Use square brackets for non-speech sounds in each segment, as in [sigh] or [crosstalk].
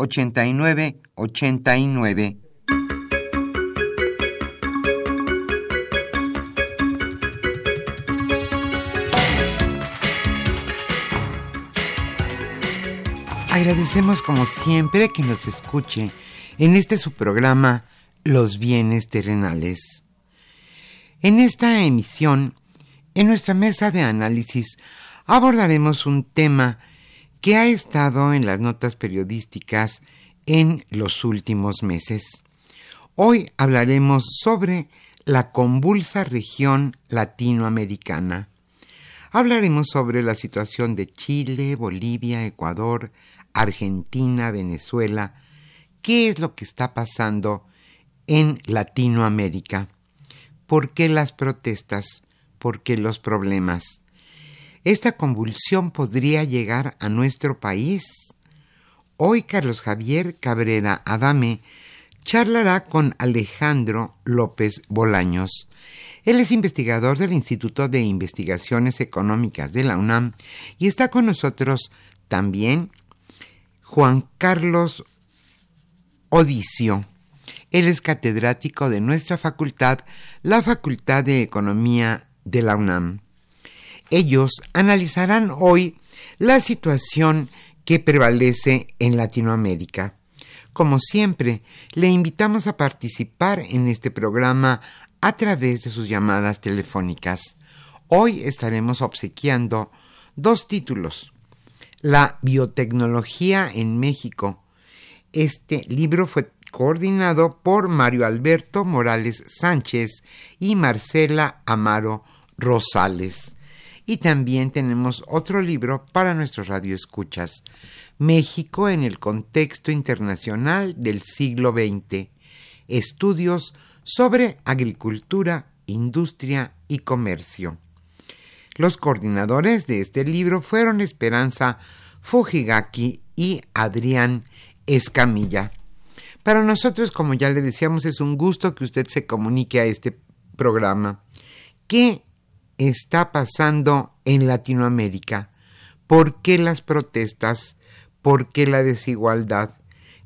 89 89. Agradecemos como siempre que nos escuche en este su programa Los bienes terrenales. En esta emisión, en nuestra mesa de análisis, abordaremos un tema que ha estado en las notas periodísticas en los últimos meses. Hoy hablaremos sobre la convulsa región latinoamericana. Hablaremos sobre la situación de Chile, Bolivia, Ecuador, Argentina, Venezuela, qué es lo que está pasando en Latinoamérica, por qué las protestas, por qué los problemas. Esta convulsión podría llegar a nuestro país. Hoy Carlos Javier Cabrera Adame charlará con Alejandro López Bolaños. Él es investigador del Instituto de Investigaciones Económicas de la UNAM y está con nosotros también Juan Carlos Odicio. Él es catedrático de nuestra facultad, la Facultad de Economía de la UNAM. Ellos analizarán hoy la situación que prevalece en Latinoamérica. Como siempre, le invitamos a participar en este programa a través de sus llamadas telefónicas. Hoy estaremos obsequiando dos títulos. La biotecnología en México. Este libro fue coordinado por Mario Alberto Morales Sánchez y Marcela Amaro Rosales. Y también tenemos otro libro para nuestros radioescuchas, México en el contexto internacional del siglo XX, estudios sobre agricultura, industria y comercio. Los coordinadores de este libro fueron Esperanza Fujigaki y Adrián Escamilla. Para nosotros, como ya le decíamos, es un gusto que usted se comunique a este programa. ¿Qué está pasando en Latinoamérica? ¿Por qué las protestas? ¿Por qué la desigualdad?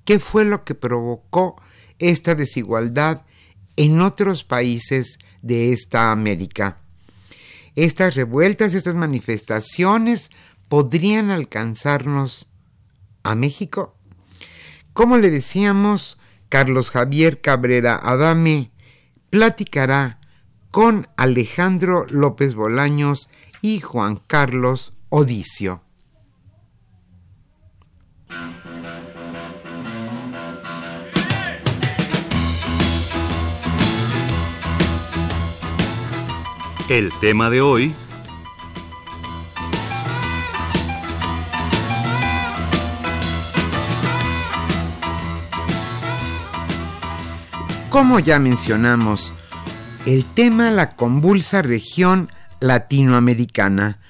¿Qué fue lo que provocó esta desigualdad en otros países de esta América? Estas revueltas, estas manifestaciones podrían alcanzarnos a México. Como le decíamos, Carlos Javier Cabrera Adame platicará con Alejandro López Bolaños y Juan Carlos Odicio. El tema de hoy... Como ya mencionamos, el tema la convulsa región latinoamericana.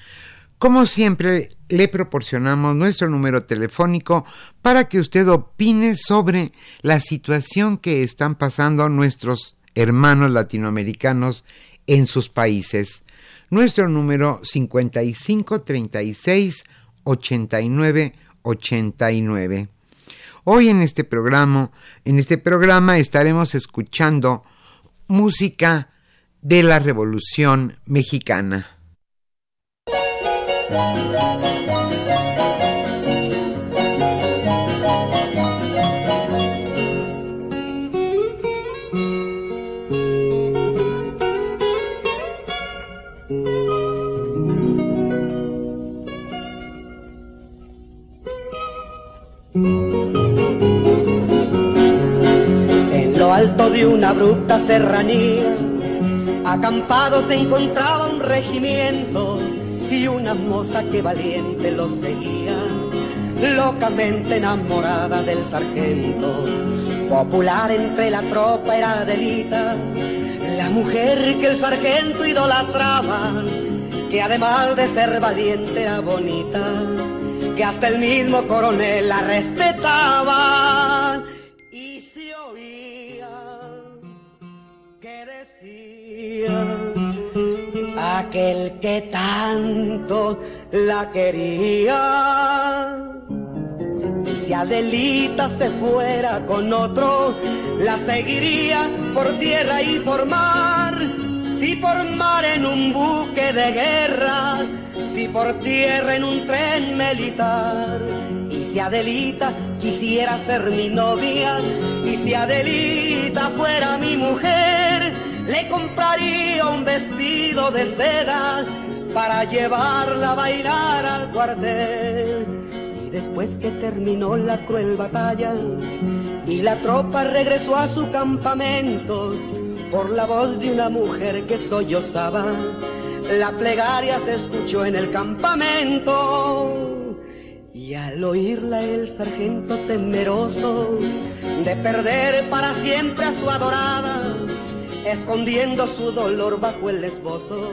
Como siempre, le proporcionamos nuestro número telefónico para que usted opine sobre la situación que están pasando nuestros hermanos latinoamericanos en sus países. Nuestro número 5536 89 89. Hoy en este programa, en este programa estaremos escuchando música de la Revolución Mexicana. De una abrupta serranía, acampado se encontraba un regimiento y una moza que valiente lo seguía, locamente enamorada del sargento. Popular entre la tropa era Adelita, la mujer que el sargento idolatraba, que además de ser valiente era bonita, que hasta el mismo coronel la respetaba. Aquel que tanto la quería. Y si Adelita se fuera con otro, la seguiría por tierra y por mar. Si por mar en un buque de guerra, si por tierra en un tren militar. Y si Adelita quisiera ser mi novia, y si Adelita fuera mi mujer, le compraría un vestido de seda para llevarla a bailar al cuartel. Y después que terminó la cruel batalla y la tropa regresó a su campamento, por la voz de una mujer que sollozaba, la plegaria se escuchó en el campamento. Y al oírla el sargento temeroso de perder para siempre a su adorada, escondiendo su dolor bajo el esbozo,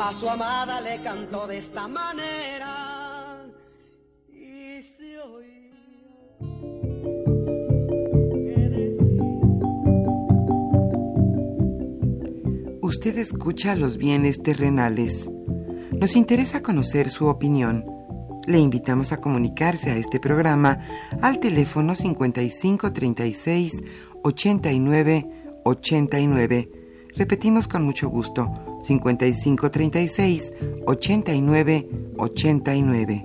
a su amada le cantó de esta manera. Y se Usted escucha los bienes terrenales. Nos interesa conocer su opinión. Le invitamos a comunicarse a este programa al teléfono 5536 89 89. Repetimos con mucho gusto, 5536 89 89.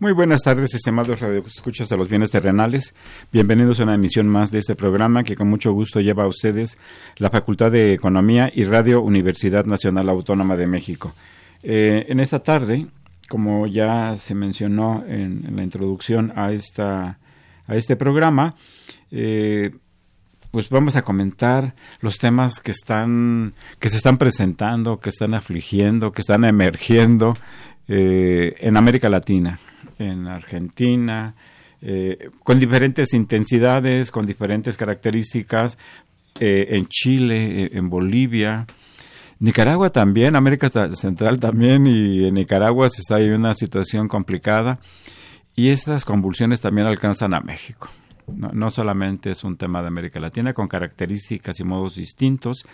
Muy buenas tardes, estimados radioescuchas de los bienes terrenales. Bienvenidos a una emisión más de este programa que con mucho gusto lleva a ustedes la Facultad de Economía y Radio Universidad Nacional Autónoma de México. Eh, en esta tarde, como ya se mencionó en, la introducción a, esta, a este programa, eh, pues vamos a comentar los temas que están que se están presentando, que están afligiendo, que están emergiendo eh, en América Latina, en Argentina, eh, con diferentes intensidades, con diferentes características, en Chile, en Bolivia, Nicaragua también, América Central también, y en Nicaragua se está viviendo una situación complicada, y estas convulsiones también alcanzan a México. No, solamente es un tema de América Latina, con características y modos distintos,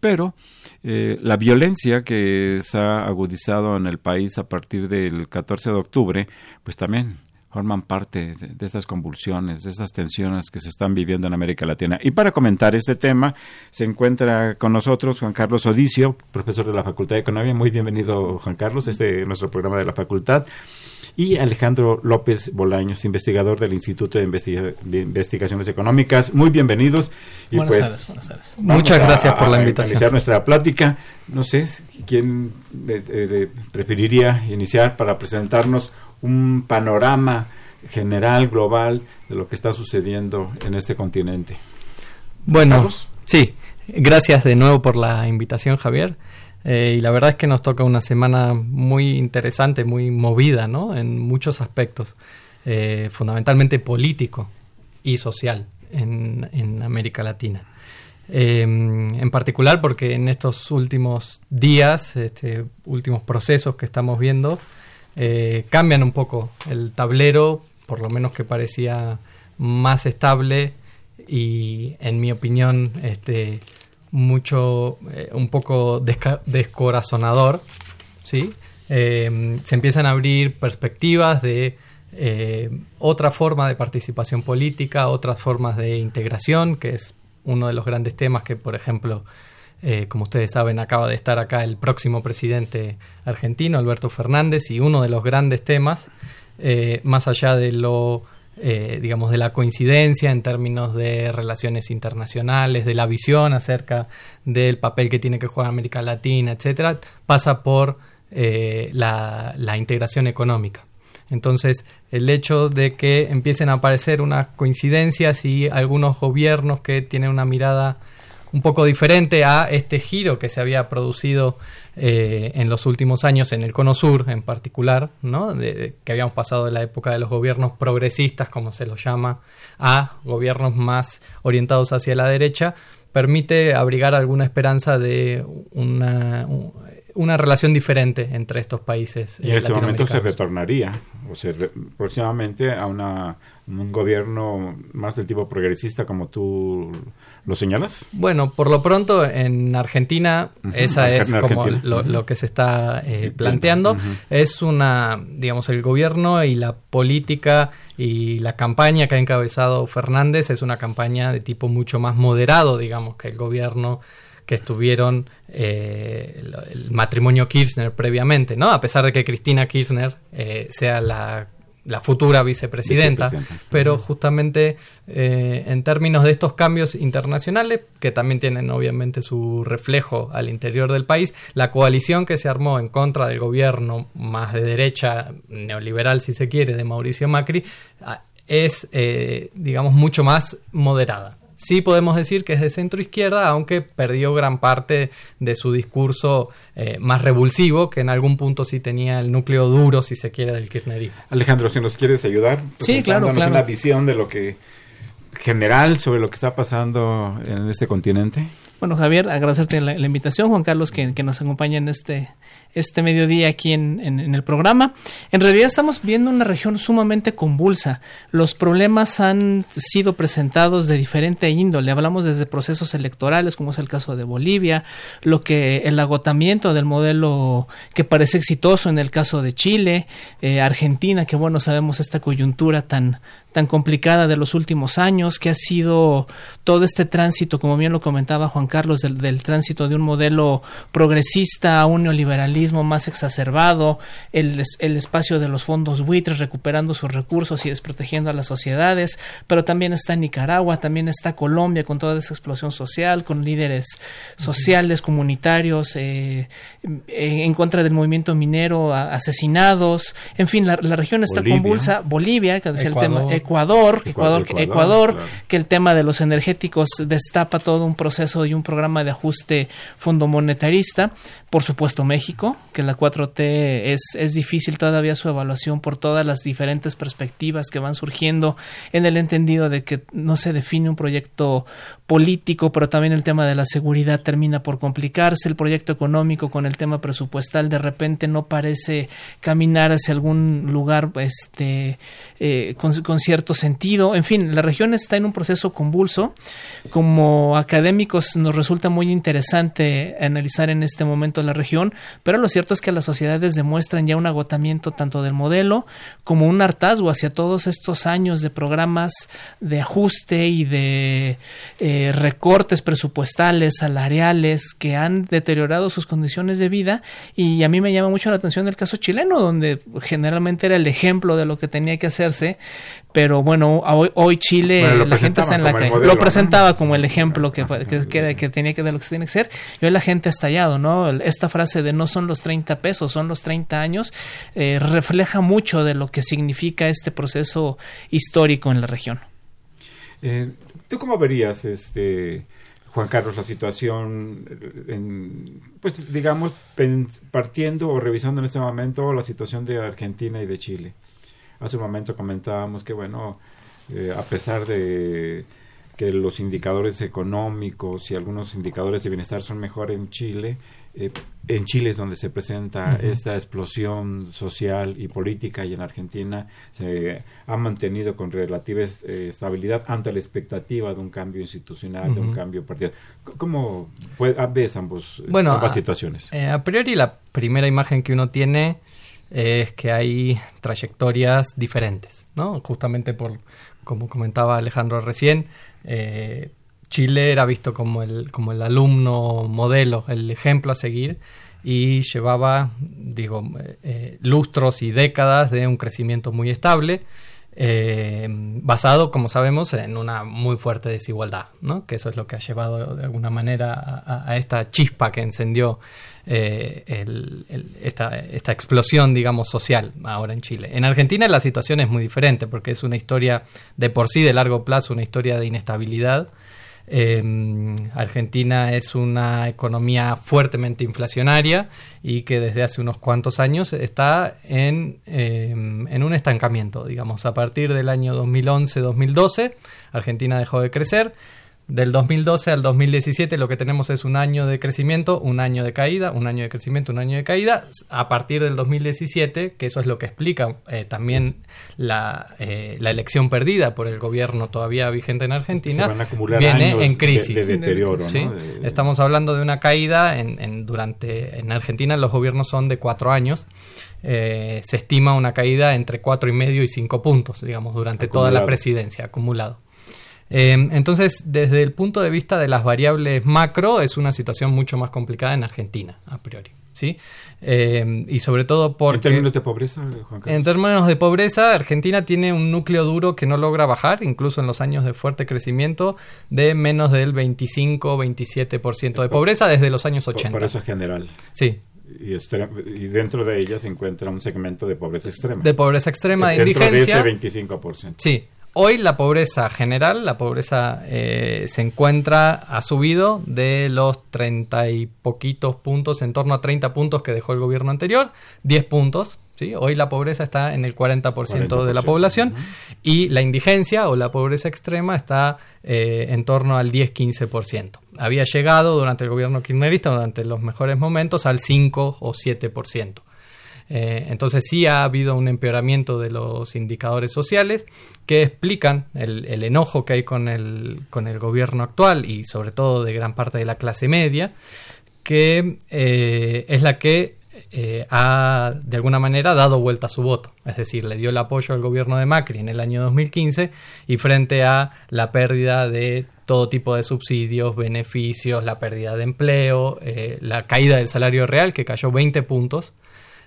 pero eh, la violencia que se ha agudizado en el país a partir del 14 de octubre, pues también forman parte de, de, estas convulsiones, de estas tensiones que se están viviendo en América Latina. Y para comentar este tema, se encuentra con nosotros Juan Carlos Odicio, profesor de la Facultad de Economía. Muy bienvenido, Juan Carlos, este es nuestro programa de la facultad. Y Alejandro López Bolaños, investigador del Instituto de, Investiga de Investigaciones Económicas. Muy bienvenidos. Y buenas pues, tardes, buenas tardes. Muchas a, gracias por la invitación. A iniciar nuestra plática. No sé quién eh, eh, preferiría iniciar para presentarnos un panorama general, global, de lo que está sucediendo en este continente. Bueno, sí, gracias de nuevo por la invitación, Javier. Eh, y la verdad es que nos toca una semana muy interesante, muy movida, ¿no? En muchos aspectos, eh, fundamentalmente político y social en, en América Latina. Em, en particular porque en estos últimos días, este, últimos procesos que estamos viendo, eh, cambian un poco el tablero, por lo menos que parecía más estable y, en mi opinión, este, mucho, eh, un poco descorazonador, ¿sí? Em, se empiezan a abrir perspectivas de eh, otra forma de participación política, otras formas de integración, que es uno de los grandes temas que, por ejemplo, eh, como ustedes saben, acaba de estar acá el próximo presidente argentino, Alberto Fernández, y uno de los grandes temas, eh, más allá de lo, eh, digamos, de la coincidencia en términos de relaciones internacionales, de la visión acerca del papel que tiene que jugar América Latina, etcétera, pasa por la integración económica. Entonces, el hecho de que empiecen a aparecer unas coincidencias y algunos gobiernos que tienen una mirada un poco diferente a este giro que se había producido eh, en los últimos años en el Cono Sur en particular, ¿no? De, que habíamos pasado de la época de los gobiernos progresistas, como se los llama, a gobiernos más orientados hacia la derecha, permite abrigar alguna esperanza de una, una relación diferente entre estos países. Y en ese momento se retornaría, o sea, próximamente a una, un gobierno más del tipo progresista como tú lo señalas. Bueno, por lo pronto en Argentina, esa es como lo, que se está eh, planteando. Es una, digamos, el gobierno y la política y la campaña que ha encabezado Fernández es una campaña de tipo mucho más moderado, digamos, que el gobierno que estuvieron eh, el, matrimonio Kirchner previamente, ¿no? A pesar de que Cristina Kirchner eh, sea la, futura vicepresidenta, pero justamente eh, en términos de estos cambios internacionales, que también tienen obviamente su reflejo al interior del país, la coalición que se armó en contra del gobierno más de derecha, neoliberal si se quiere, de Mauricio Macri, ah, es, digamos, mucho más moderada sí podemos decir que es de centro izquierda, aunque perdió gran parte de su discurso eh, más revulsivo, que en algún punto sí tenía el núcleo duro, si se quiere, del kirchnerismo. Alejandro, si nos quieres ayudar, sí, claro, claro. una visión de lo que general sobre lo que está pasando en este continente. Bueno, Javier, agradecerte la, invitación, Juan Carlos, que, que, nos acompaña en este, este mediodía aquí en, en, el programa. En realidad estamos viendo una región sumamente convulsa. Los problemas han sido presentados de diferente índole. Hablamos desde procesos electorales, como es el caso de Bolivia, lo que el agotamiento del modelo que parece exitoso en el caso de Chile, eh, Argentina, que bueno, sabemos esta coyuntura tan, tan complicada de los últimos años, que ha sido todo este tránsito, como bien lo comentaba Juan Carlos, del, del tránsito de un modelo progresista a un neoliberalismo más exacerbado, el, el espacio de los fondos buitres recuperando sus recursos y desprotegiendo a las sociedades, pero también está Nicaragua, también está Colombia con toda esa explosión social, con líderes sociales, comunitarios, eh, en contra del movimiento minero, asesinados, en fin, la, región está convulsa, Bolivia, que decía el tema, Ecuador, Ecuador, Ecuador, que el tema de los energéticos destapa todo un proceso y un programa de ajuste fondo monetarista. Por supuesto, México, que la 4T es, es difícil todavía su evaluación por todas las diferentes perspectivas que van surgiendo en el entendido de que no se define un proyecto político, pero también el tema de la seguridad termina por complicarse. El proyecto económico con el tema presupuestal de repente no parece caminar hacia algún lugar este, eh, con, con cierto sentido. En fin, la región está en un proceso convulso. Como académicos nos resulta muy interesante analizar en este momento la región, pero lo cierto es que las sociedades demuestran ya un agotamiento tanto del modelo como un hartazgo hacia todos estos años de programas de ajuste y de eh, recortes presupuestales, salariales, que han deteriorado sus condiciones de vida. Y a mí me llama mucho la atención el caso chileno, donde generalmente era el ejemplo de lo que tenía que hacerse, pero bueno, hoy, Chile, la gente está en la calle. Lo presentaba como el ejemplo que, que, tenía que de lo que se tiene que ser. Y hoy la gente ha estallado, ¿no? Esta frase de no son son los 30 pesos, son los 30 años, eh, refleja mucho de lo que significa este proceso histórico en la región. Eh, ¿Tú cómo verías, este, Juan Carlos, la situación, en, pues digamos, partiendo o revisando en este momento la situación de Argentina y de Chile? Hace un momento comentábamos que, bueno, eh, a pesar de que los indicadores económicos y algunos indicadores de bienestar son mejor en Chile, eh, en Chile es donde se presenta esta explosión social y política y en Argentina se ha mantenido con relativa eh, estabilidad ante la expectativa de un cambio institucional, de un cambio partido. ¿Cómo ves ambos, bueno, ambas situaciones? a priori la primera imagen que uno tiene es que hay trayectorias diferentes, ¿no? Justamente por, como comentaba Alejandro recién, eh, Chile era visto como el, como el alumno modelo, el ejemplo a seguir, y llevaba, digo, eh, eh, lustros y décadas de un crecimiento muy estable, basado, como sabemos, en una muy fuerte desigualdad, ¿no? que eso es lo que ha llevado de alguna manera a esta chispa que encendió eh, esta, esta, explosión, digamos, social ahora en Chile. En Argentina la situación es muy diferente porque es una historia de por sí de largo plazo, una historia de inestabilidad. Em, Argentina es una economía fuertemente inflacionaria y que desde hace unos cuantos años está en, em, en un estancamiento, digamos, a partir del año 2011-2012 Argentina dejó de crecer del 2012 al 2017 lo que tenemos es un año de crecimiento, un año de caída, un año de crecimiento, un año de caída. A partir del 2017, que eso es lo que explica eh, también la, eh, la, elección perdida por el gobierno todavía vigente en Argentina, viene en crisis. deterioro, Estamos hablando de una caída en, durante en Argentina los gobiernos son de cuatro años. Eh, se estima una caída entre cuatro y medio y cinco puntos, digamos, durante toda la presidencia acumulado. Em, entonces, desde el punto de vista de las variables macro, es una situación mucho más complicada en Argentina, a priori. ¿sí? Em, y sobre todo porque... ¿En términos de pobreza, Juan En términos de pobreza, Argentina tiene un núcleo duro que no logra bajar, incluso en los años de fuerte crecimiento, de menos del 25-27% de pobreza desde los años 80. Por, eso es general. Sí, y, y, dentro de ella se encuentra un segmento de pobreza extrema. De pobreza extrema, de indigencia. De ese 25%. Sí, Hoy la pobreza general, la pobreza eh, se encuentra, ha subido de los treinta y poquitos puntos, en torno a 30 puntos que dejó el gobierno anterior, 10 puntos. ¿sí? Hoy la pobreza está en el 40%, de la población y la indigencia o la pobreza extrema está eh, en torno al 10-15%. Había llegado durante el gobierno kirchnerista, durante los mejores momentos, al 5 o 7%. Eh, entonces sí ha habido un empeoramiento de los indicadores sociales que explican el, enojo que hay con el, con el gobierno actual y sobre todo de gran parte de la clase media, que eh, es la que eh, ha de alguna manera dado vuelta a su voto, es decir, le dio el apoyo al gobierno de Macri en el año 2015 y frente a la pérdida de todo tipo de subsidios, beneficios, la pérdida de empleo, la caída del salario real que cayó 20 puntos,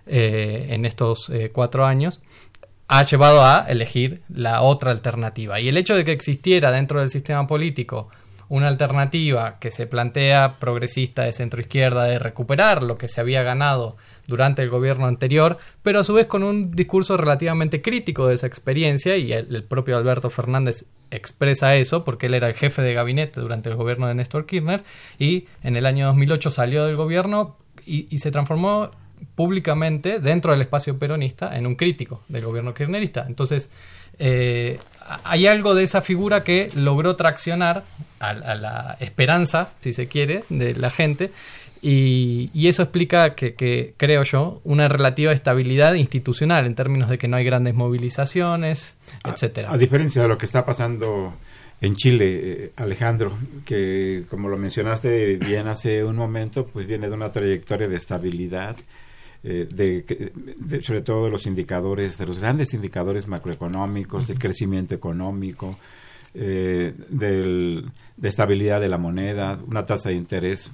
eh, en estos eh, cuatro años, ha llevado a elegir la otra alternativa. Y el hecho de que existiera dentro del sistema político una alternativa que se plantea progresista de centro izquierda de recuperar lo que se había ganado durante el gobierno anterior, pero a su vez con un discurso relativamente crítico de esa experiencia y el, propio Alberto Fernández expresa eso porque él era el jefe de gabinete durante el gobierno de Néstor Kirchner y en el año 2008 salió del gobierno y se transformó públicamente dentro del espacio peronista en un crítico del gobierno kirchnerista. Entonces, eh, hay algo de esa figura que logró traccionar a, la esperanza, si se quiere, de la gente. Y, eso explica que, creo yo, una relativa estabilidad institucional en términos de que no hay grandes movilizaciones, etcétera. A, diferencia de lo que está pasando en Chile, eh, Alejandro, que como lo mencionaste bien hace un momento, pues viene de una trayectoria de estabilidad, eh, de, sobre todo de los indicadores, de los grandes indicadores macroeconómicos, del crecimiento económico, eh, de estabilidad de la moneda, una tasa de interés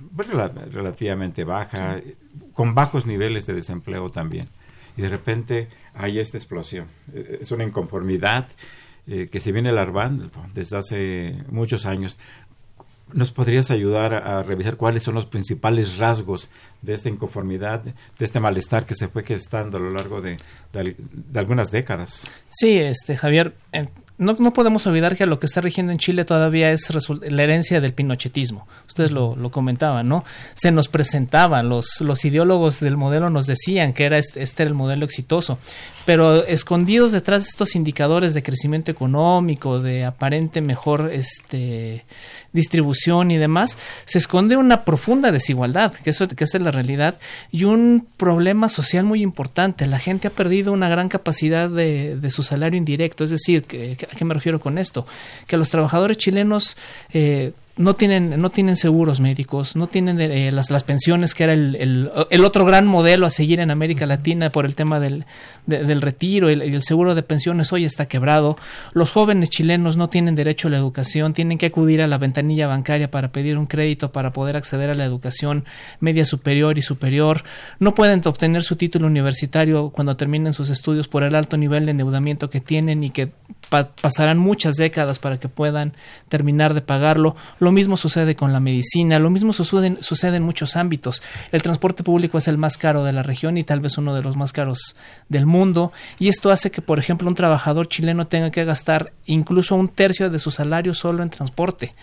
relativamente baja, con bajos niveles de desempleo también. Y de repente hay esta explosión. Eh, es una inconformidad que se viene alarmando desde hace muchos años. ¿Nos podrías ayudar a, revisar cuáles son los principales rasgos de esta inconformidad, de este malestar que se fue gestando a lo largo de, algunas décadas? Sí, este Javier, no, no, podemos olvidar que lo que está rigiendo en Chile todavía es la herencia del pinochetismo. Ustedes lo, lo comentaban, ¿no? Se nos presentaban, los, los ideólogos del modelo nos decían que era este, este, era el modelo exitoso, pero escondidos detrás de estos indicadores de crecimiento económico, de aparente mejor este, distribución y demás, se esconde una profunda desigualdad, que, eso, que es la realidad, y un problema social muy importante. La gente ha perdido una gran capacidad de, de su salario indirecto, es decir, ¿A qué me refiero con esto? Que los trabajadores chilenos eh, no tienen, no tienen seguros médicos, no tienen eh, las, las, pensiones, que era el, el, el, otro gran modelo a seguir en América Latina por el tema del, del retiro y el, seguro de pensiones hoy está quebrado. Los jóvenes chilenos no tienen derecho a la educación, tienen que acudir a la ventanilla bancaria para pedir un crédito para poder acceder a la educación media superior y superior. No pueden obtener su título universitario cuando terminen sus estudios por el alto nivel de endeudamiento que tienen y que pasarán muchas décadas para que puedan terminar de pagarlo lo mismo sucede con la medicina, lo mismo sucede, en muchos ámbitos. El transporte público es el más caro de la región y tal vez uno de los más caros del mundo. Y esto hace que, por ejemplo, un trabajador chileno tenga que gastar incluso un tercio de su salario solo en transporte.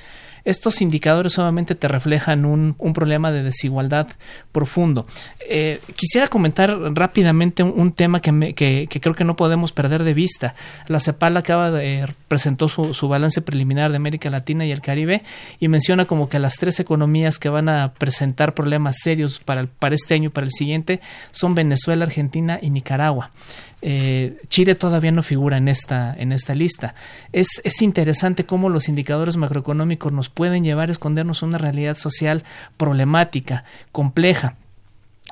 Estos indicadores solamente te reflejan un, problema de desigualdad profundo. Eh, quisiera comentar rápidamente un, tema que, que, creo que no podemos perder de vista. La CEPAL acaba de presentó su, su, balance preliminar de América Latina y el Caribe y menciona como que las tres economías que van a presentar problemas serios para, para este año y para el siguiente son Venezuela, Argentina y Nicaragua. Eh, Chile todavía no figura en esta, en esta lista. Es, es interesante cómo los indicadores macroeconómicos nos pueden llevar a escondernos una realidad social problemática, compleja.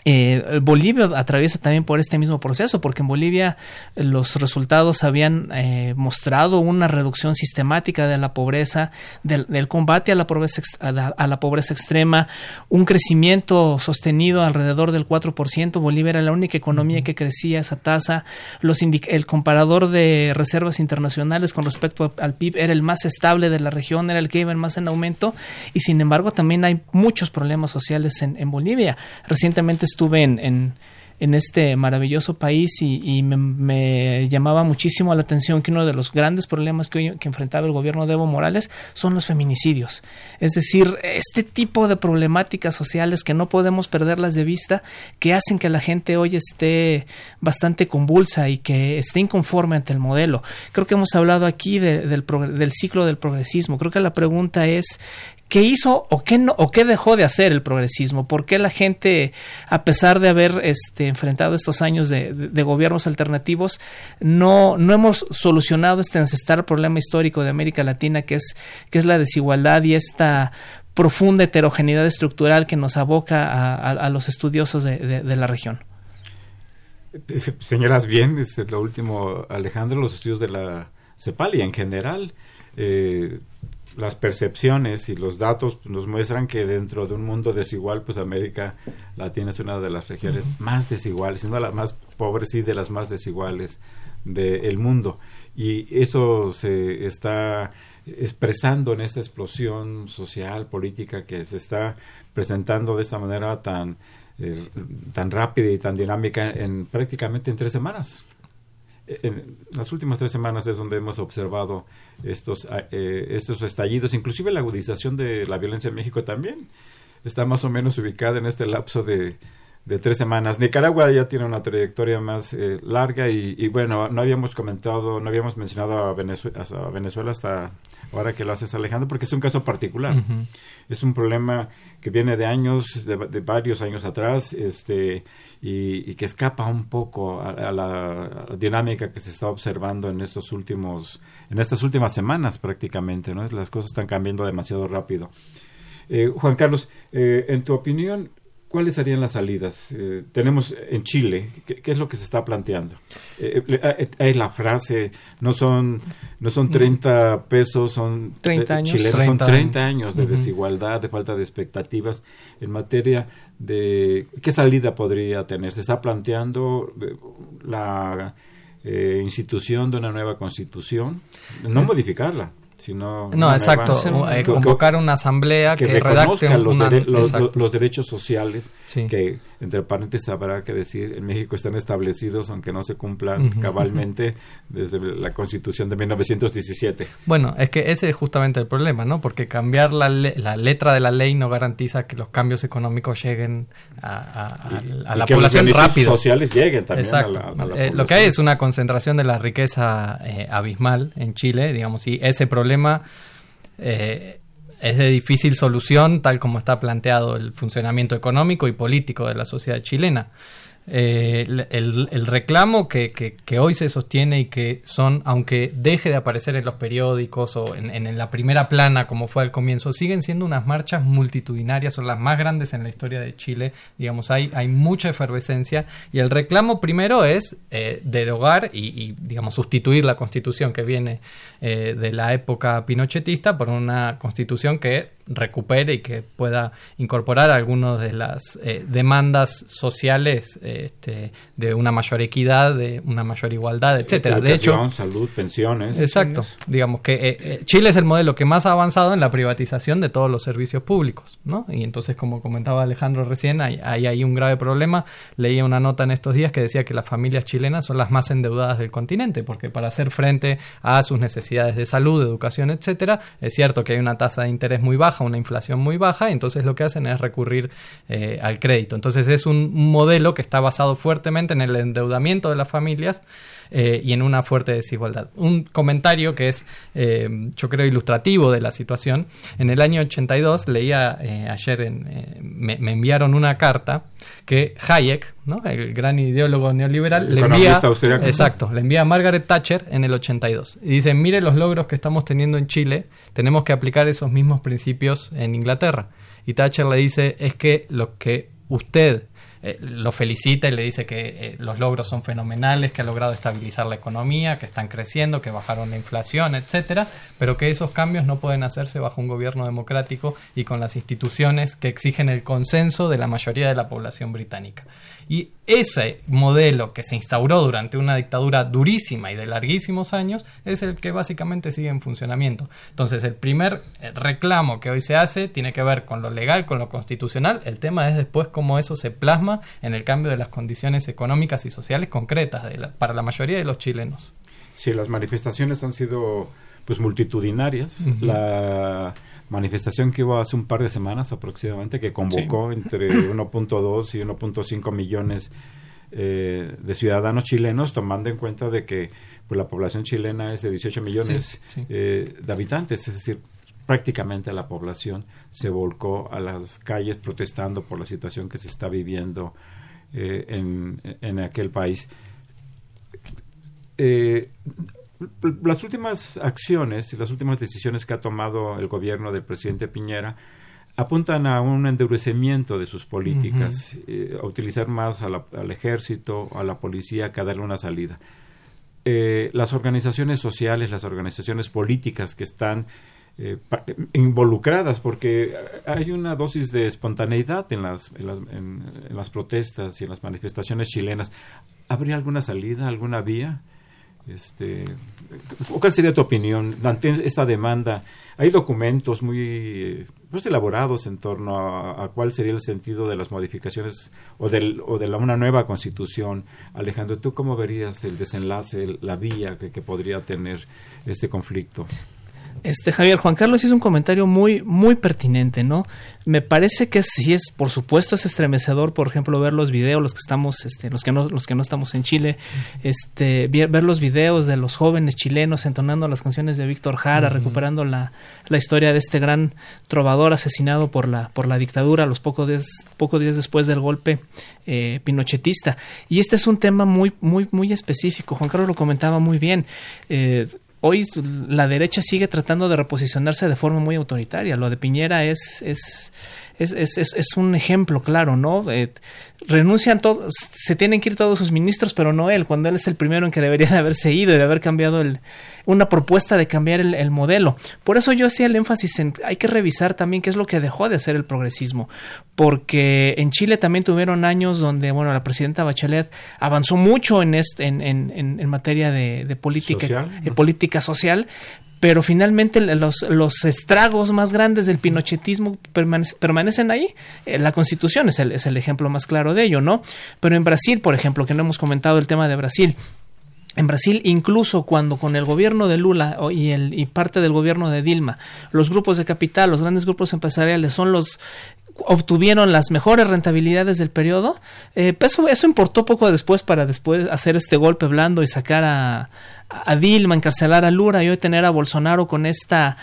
Eh, Bolivia atraviesa también por este mismo proceso, porque en Bolivia los resultados habían eh, mostrado una reducción sistemática de la pobreza, del, combate a la pobreza, a la, pobreza extrema, un crecimiento sostenido alrededor del 4%. Bolivia era la única economía que crecía esa tasa. Los el comparador de reservas internacionales con respecto al PIB era el más estable de la región, era el que iba más en aumento, y sin embargo también hay muchos problemas sociales en, en Bolivia. Recientemente estuve en, en, este maravilloso país y, me, llamaba muchísimo la atención que uno de los grandes problemas que, hoy, enfrentaba el gobierno de Evo Morales son los feminicidios. Es decir, este tipo de problemáticas sociales que no podemos perderlas de vista, que hacen que la gente hoy esté bastante convulsa y que esté inconforme ante el modelo. Creo que hemos hablado aquí del ciclo del progresismo. Creo que la pregunta es ¿Qué hizo o qué, dejó de hacer el progresismo? ¿Por qué la gente, a pesar de haber este, enfrentado estos años de, gobiernos alternativos, no, hemos solucionado este ancestral problema histórico de América Latina, que es, la desigualdad y esta profunda heterogeneidad estructural que nos aboca a, los estudiosos de, la región? Señoras bien, es lo último, Alejandro, los estudios de la CEPAL y en general. Eh, las percepciones y los datos nos muestran que dentro de un mundo desigual, pues América Latina es una de las regiones más desiguales, una de las más pobres y de las más desiguales del mundo. Y eso se está expresando en esta explosión social, política que se está presentando de esta manera tan, eh, tan rápida y tan dinámica en prácticamente en tres semanas en las últimas tres semanas es donde hemos observado estos, ah, eh, estos estallidos, inclusive la agudización de la violencia en México también está más o menos ubicada en este lapso de, de tres semanas. Nicaragua ya tiene una trayectoria más eh, larga y, bueno, no habíamos comentado, no habíamos mencionado a Venezuela, a Venezuela hasta ahora que lo haces Alejandro, porque es un caso particular. Es un problema que viene de años, de, varios años atrás, este, y, que escapa un poco a, la dinámica que se está observando en estos últimos, en estas últimas semanas prácticamente, ¿no? Las cosas están cambiando demasiado rápido. Eh, Juan Carlos, eh, en tu opinión, ¿Cuáles serían las salidas? Eh, tenemos en Chile, ¿qué, es lo que se está planteando? Eh, eh, es la frase, no son no son 30 pesos, son 30 años, chilenos, son 30 años de desigualdad, de falta de expectativas en materia de qué salida podría tener. Se está planteando la institución de una nueva constitución, no modificarla, sino no exacto eh, convocar una asamblea que, redacte los, los, derechos sociales que entre paréntesis habrá que decir en México están establecidos aunque no se cumplan cabalmente desde la Constitución de 1917 bueno es que ese es justamente el problema no porque cambiar la, la letra de la ley no garantiza que los cambios económicos lleguen a, la población rápido. sociales lleguen también exacto. a la, eh, lo que hay es una concentración de la riqueza eh, abismal en Chile digamos y ese problema problema eh, es de difícil solución, tal como está planteado el funcionamiento económico y político de la sociedad chilena. Eh, el, reclamo que, que, hoy se sostiene y que son, aunque deje de aparecer en los periódicos o en, en, la primera plana como fue al comienzo, siguen siendo unas marchas multitudinarias, son las más grandes en la historia de Chile, digamos, hay, hay mucha efervescencia y el reclamo primero es eh, derogar y, y, digamos, sustituir la constitución que viene eh, de la época pinochetista por una constitución que recupere y que pueda incorporar algunas de las eh, demandas sociales este, de una mayor equidad, de una mayor igualdad, etcétera. De hecho, salud, pensiones. Exacto. Digamos que eh, eh, Chile es el modelo que más ha avanzado en la privatización de todos los servicios públicos, ¿no? Y entonces, como comentaba Alejandro recién, hay, hay, hay un grave problema. Leía una nota en estos días que decía que las familias chilenas son las más endeudadas del continente, porque para hacer frente a sus necesidades de salud, educación, etcétera, es cierto que hay una tasa de interés muy baja, una inflación muy baja, entonces lo que hacen es recurrir eh, al crédito. Entonces es un, modelo que está basado fuertemente en el endeudamiento de las familias eh, y en una fuerte desigualdad. Un comentario que es, eh, yo creo, ilustrativo de la situación. En el año 82, leía ayer, en, me, enviaron una carta que Hayek, ¿no? el gran ideólogo neoliberal, le envía, exacto, le envía a Margaret Thatcher en el 82. Y dice, mire los logros que estamos teniendo en Chile, tenemos que aplicar esos mismos principios en Inglaterra. Y Thatcher le dice, es que lo que usted eh, lo felicita y le dice que eh, los logros son fenomenales, que ha logrado estabilizar la economía, que están creciendo, que bajaron la inflación, etcétera, pero que esos cambios no pueden hacerse bajo un gobierno democrático y con las instituciones que exigen el consenso de la mayoría de la población británica. Y ese modelo que se instauró durante una dictadura durísima y de larguísimos años es el que básicamente sigue en funcionamiento. Entonces, el primer eh, reclamo que hoy se hace tiene que ver con lo legal, con lo constitucional. El tema es después cómo eso se plasma en el cambio de las condiciones económicas y sociales concretas para la mayoría de los chilenos. Sí, las manifestaciones han sido pues multitudinarias. La manifestación que hubo hace un par de semanas aproximadamente, que convocó entre [clears throat] 1.2 y 1.5 millones eh, de ciudadanos chilenos, tomando en cuenta de que pues, la población chilena es de 18 millones eh, de habitantes, es decir, prácticamente la población se volcó a las calles protestando por la situación que se está viviendo eh, en, en, aquel país. Las últimas acciones y las últimas decisiones que ha tomado el gobierno del presidente Piñera apuntan a un endurecimiento de sus políticas, eh, a utilizar más al ejército, a la policía, que a darle una salida. Eh, las organizaciones sociales, las organizaciones políticas que están eh, involucradas, porque hay una dosis de espontaneidad en las, en las, en las protestas y en las manifestaciones chilenas. ¿Habría alguna salida, alguna vía? Este, ¿Cuál sería tu opinión ante esta demanda? Hay documentos muy pues, elaborados en torno a, cuál sería el sentido de las modificaciones o, de la, una nueva constitución. Alejandro, ¿tú cómo verías el desenlace, la vía que podría tener este conflicto? Este Javier Juan Carlos hizo un comentario muy muy pertinente, ¿no? Me parece que sí es, por supuesto, es estremecedor, por ejemplo, ver los videos, los que estamos, este, los que no, los que no estamos en Chile, este, ver, los videos de los jóvenes chilenos entonando las canciones de Víctor Jara, recuperando la, la, historia de este gran trovador asesinado por la por la dictadura los pocos días, pocos días después del golpe eh, pinochetista. Y este es un tema muy muy muy específico. Juan Carlos lo comentaba muy bien. Eh, hoy la derecha sigue tratando de reposicionarse de forma muy autoritaria. Lo de Piñera es, es, es, es, es un ejemplo claro, ¿no? Eh, renuncian todos, se tienen que ir todos sus ministros, pero no él, cuando él es el primero en que debería de haberse ido y de haber cambiado el, una propuesta de cambiar el, modelo. Por eso yo hacía el énfasis en hay que revisar también qué es lo que dejó de hacer el progresismo, porque en Chile también tuvieron años donde, bueno, la presidenta Bachelet avanzó mucho en, este, en, en, en, materia de, política, ¿Social? política social, pero finalmente los, los estragos más grandes del pinochetismo permanecen ahí. Eh, la constitución es el, es el ejemplo más claro de ello, ¿no? Pero en Brasil, por ejemplo, que no hemos comentado el tema de Brasil, en Brasil, incluso cuando con el gobierno de Lula y, el, y parte del gobierno de Dilma, los grupos de capital, los grandes grupos empresariales son los obtuvieron las mejores rentabilidades del periodo, eh, eso, eso importó poco después para después hacer este golpe blando y sacar a, a Dilma, encarcelar a Lula y hoy tener a Bolsonaro con esta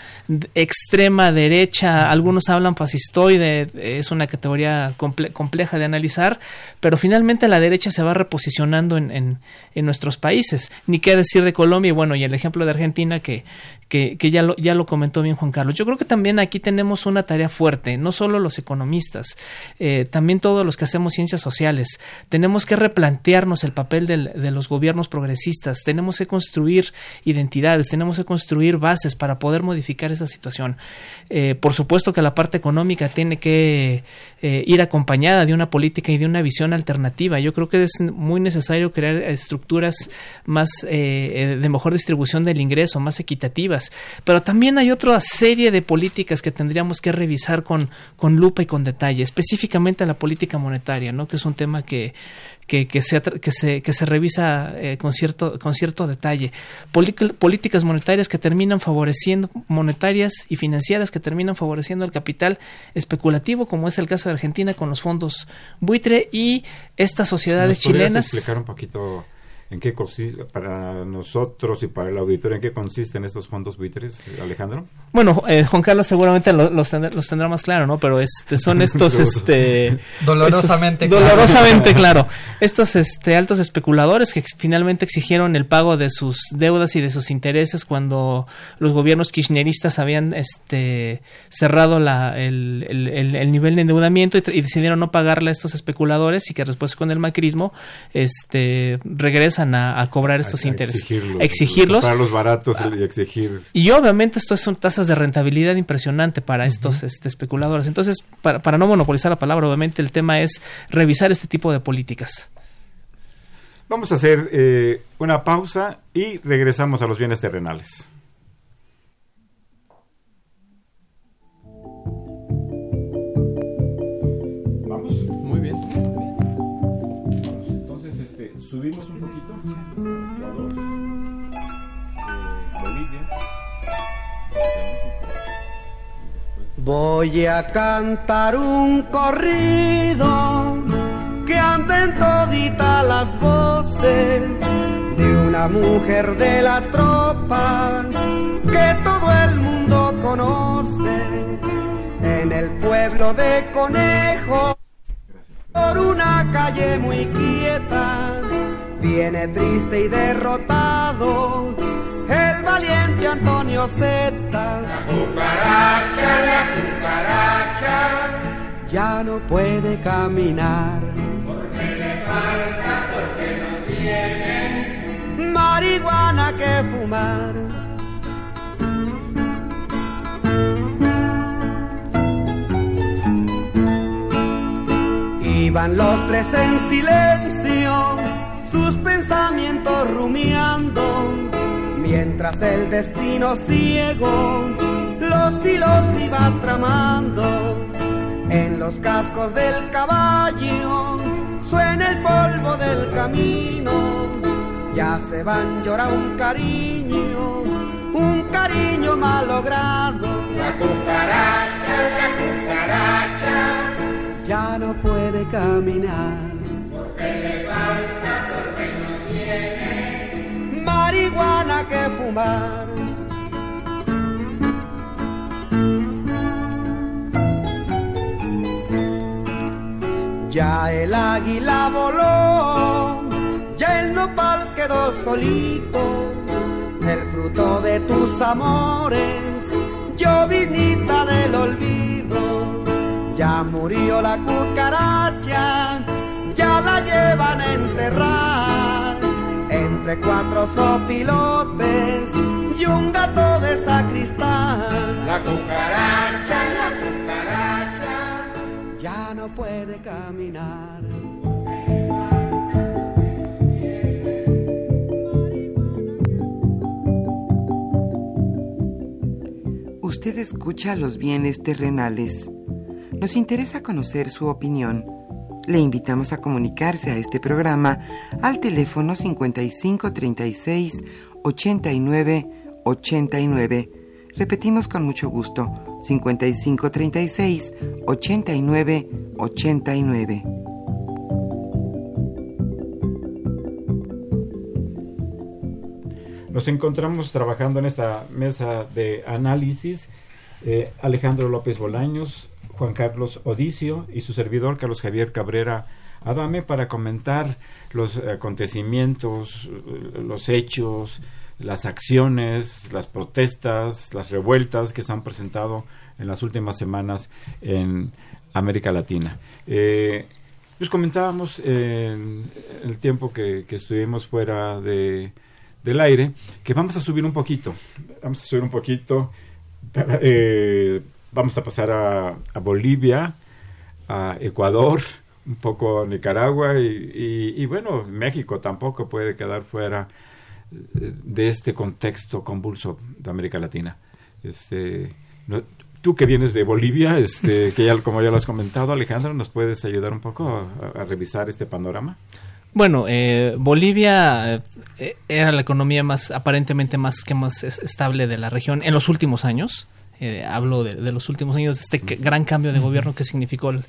extrema derecha, algunos hablan fascistoide, es una categoría compleja de analizar, pero finalmente la derecha se va reposicionando en, en, nuestros países. Ni qué decir de Colombia y bueno, y el ejemplo de Argentina que, que, que ya, lo, ya lo comentó bien Juan Carlos. Yo creo que también aquí tenemos una tarea fuerte, no solo los economistas, eh, también todos los que hacemos ciencias sociales. Tenemos que replantearnos el papel de los gobiernos progresistas, tenemos que construir construir identidades, tenemos que construir bases para poder modificar esa situación. Eh, por supuesto que la parte económica tiene que eh, ir acompañada de una política y de una visión alternativa. Yo creo que es muy necesario crear estructuras más eh, de mejor distribución del ingreso, más equitativas. Pero también hay otra serie de políticas que tendríamos que revisar con, con lupa y con detalle, específicamente la política monetaria, ¿no? que es un tema que, que, que, se, que, se, que se revisa eh, con, cierto, con cierto detalle. políticas monetarias que terminan favoreciendo, monetarias y financieras que terminan favoreciendo el capital especulativo, como es el caso de Argentina con los fondos buitre y estas sociedades chilenas. explicar un poquito ¿En qué consiste, para nosotros y para el auditorio, en qué consisten estos fondos buitres, Alejandro? Bueno, eh, Juan Carlos seguramente los, tendrá, más claro, ¿no? Pero este, son [laughs] estos, este... [laughs] dolorosamente claro. Dolorosamente [laughs] claro. Estos, este, altos especuladores que finalmente exigieron el pago de sus deudas y de sus intereses cuando los gobiernos kirchneristas habían, este, cerrado la, el, el, nivel de endeudamiento y, y, decidieron no pagarle a estos especuladores y que después con el macrismo, este, regresa a, cobrar estos intereses. Exigirlos. exigirlos. Para los baratos y exigir. Y obviamente esto son tasas de rentabilidad impresionante para estos este, especuladores. Entonces, para, para no monopolizar la palabra, obviamente el tema es revisar este tipo de políticas. Vamos a hacer eh, una pausa y regresamos a los bienes terrenales. Voy a cantar un corrido que anden toditas las voces de una mujer de la tropa que todo el mundo conoce en el pueblo de Conejo. Por una calle muy quieta viene triste y derrotado el valiente Antonio La cucaracha, la cucaracha, ya no puede caminar. porque le falta, porque no tiene. Marihuana que fumar. Iban los tres en silencio, sus pensamientos rumiando, mientras el destino ciego los hilos iba tramando. En los cascos del caballo suena el polvo del camino, ya se van llora un cariño, un cariño malogrado. La cucaracha, la cucaracha, ya no puede caminar. Que fumar. Ya el águila voló, ya el nopal quedó solito, el fruto de tus amores, llovinita del olvido. Ya murió la cucaracha, ya la llevan a enterrar entre cuatro sopilotes y un gato de sacristán. La cucaracha, la cucaracha, Ya no puede caminar. Usted escucha los bienes terrenales. Nos interesa conocer su opinión. Le invitamos a comunicarse a este programa al teléfono 5536 89 89. Repetimos con mucho gusto, 5536 89 89. Nos encontramos trabajando en esta mesa de análisis eh, Alejandro López Bolaños, Juan Carlos Odicio y su servidor Carlos Javier Cabrera Adame para comentar los acontecimientos, los hechos, las acciones, las protestas, las revueltas que se han presentado en las últimas semanas en América Latina. Eh, pues comentábamos en el tiempo que, que estuvimos fuera de, del aire que vamos a subir un poquito, vamos a subir un poquito, [laughs] eh, vamos a pasar a, a, Bolivia, a Ecuador, un poco a Nicaragua y, y, y bueno, México tampoco puede quedar fuera de este contexto convulso de América Latina. Este, no, tú que vienes de Bolivia, este, [laughs] que ya como ya lo has comentado, Alejandro, ¿nos puedes ayudar un poco a, a revisar este panorama? Bueno, eh, Bolivia eh, era la economía más aparentemente más que más estable de la región en los últimos años. Eh, hablo de, de, los últimos años, de este gran cambio de gobierno que significó el,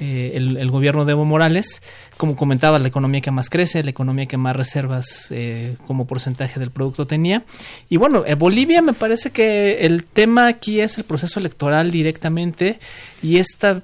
eh, el, el, gobierno de Evo Morales. Como comentaba, la economía que más crece, la economía que más reservas eh, como porcentaje del producto tenía. Y bueno, eh, Bolivia me parece que el tema aquí es el proceso electoral directamente y este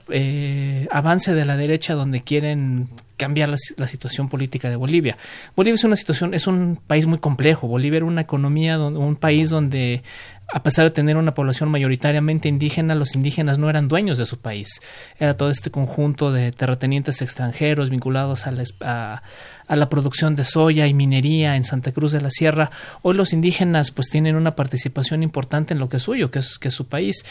avance de la derecha donde quieren cambiar la, situación política de Bolivia. Bolivia es una situación, es un país muy complejo. Bolivia era una economía, donde, un país donde a pesar de tener una población mayoritariamente indígena, los indígenas no eran dueños de su país. Era todo este conjunto de terratenientes extranjeros vinculados a la, a, a la, producción de soya y minería en Santa Cruz de la Sierra. Hoy los indígenas pues tienen una participación importante en lo que es suyo, que es, que es su país.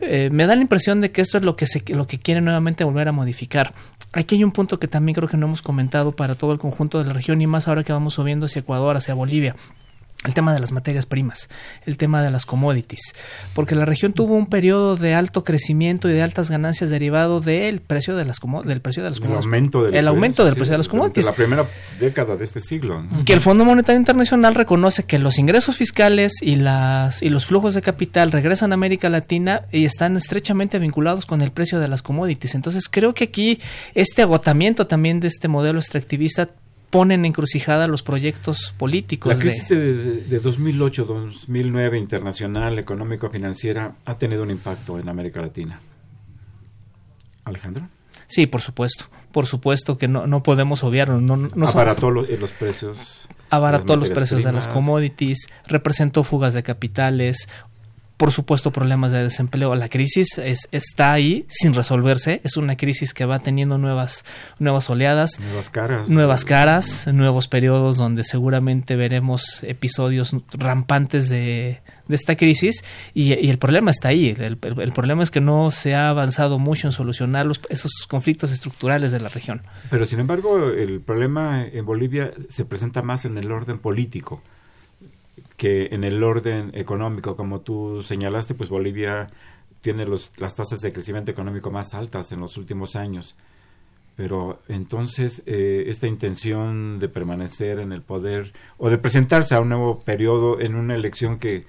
Eh, me da la impresión de que esto es lo que, se, lo que quieren nuevamente volver a modificar. Aquí hay un punto que también creo que no hemos comentado para todo el conjunto de la región y más ahora que vamos subiendo hacia Ecuador, hacia Bolivia el tema de las materias primas, el tema de las commodities, porque la región tuvo un periodo de alto crecimiento y de altas ganancias derivado del precio de las del precio de las commodities. El aumento del, el aumento del precio de las commodities. la primera década de este siglo. ¿no? Que el Fondo Monetario Internacional reconoce que los ingresos fiscales y las y los flujos de capital regresan a América Latina y están estrechamente vinculados con el precio de las commodities. Entonces, creo que aquí este agotamiento también de este modelo extractivista ponen en encrucijada los proyectos políticos. La crisis de, de, de 2008-2009 internacional, económico-financiera, ha tenido un impacto en América Latina. Alejandro. Sí, por supuesto. Por supuesto que no, no podemos obviarlo. No, no abarató los, los precios. Abarató los precios primas. de las commodities, representó fugas de capitales, por supuesto problemas de desempleo. La crisis es, está ahí sin resolverse. Es una crisis que va teniendo nuevas, nuevas oleadas, nuevas caras, nuevas caras, nuevos periodos donde seguramente veremos episodios rampantes de, de esta crisis y, y, el problema está ahí. El, el, el, problema es que no se ha avanzado mucho en solucionar los, esos conflictos estructurales de la región. Pero sin embargo, el problema en Bolivia se presenta más en el orden político que en el orden económico, como tú señalaste, pues Bolivia tiene los, las tasas de crecimiento económico más altas en los últimos años. Pero entonces eh, esta intención de permanecer en el poder o de presentarse a un nuevo periodo en una elección que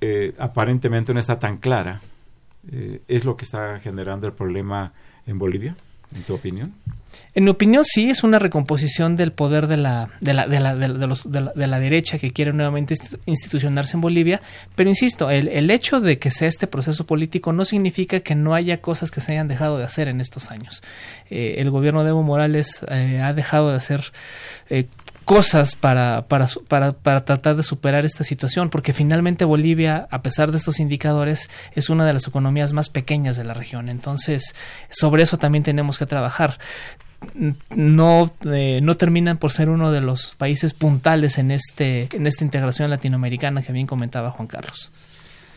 eh, aparentemente no está tan clara, eh, ¿es lo que está generando el problema en Bolivia? ¿En tu opinión? En mi opinión, sí, es una recomposición del poder de la, de la, de la, de los, de la, de la derecha que quiere nuevamente institucionarse en Bolivia. Pero insisto, el, el, hecho de que sea este proceso político no significa que no haya cosas que se hayan dejado de hacer en estos años. Eh, el gobierno de Evo Morales eh, ha dejado de hacer eh, cosas para, para, para, para, tratar de superar esta situación, porque finalmente Bolivia, a pesar de estos indicadores, es una de las economías más pequeñas de la región. Entonces, sobre eso también tenemos que trabajar. No, eh, no terminan por ser uno de los países puntales en, este, en esta integración latinoamericana que bien comentaba Juan Carlos.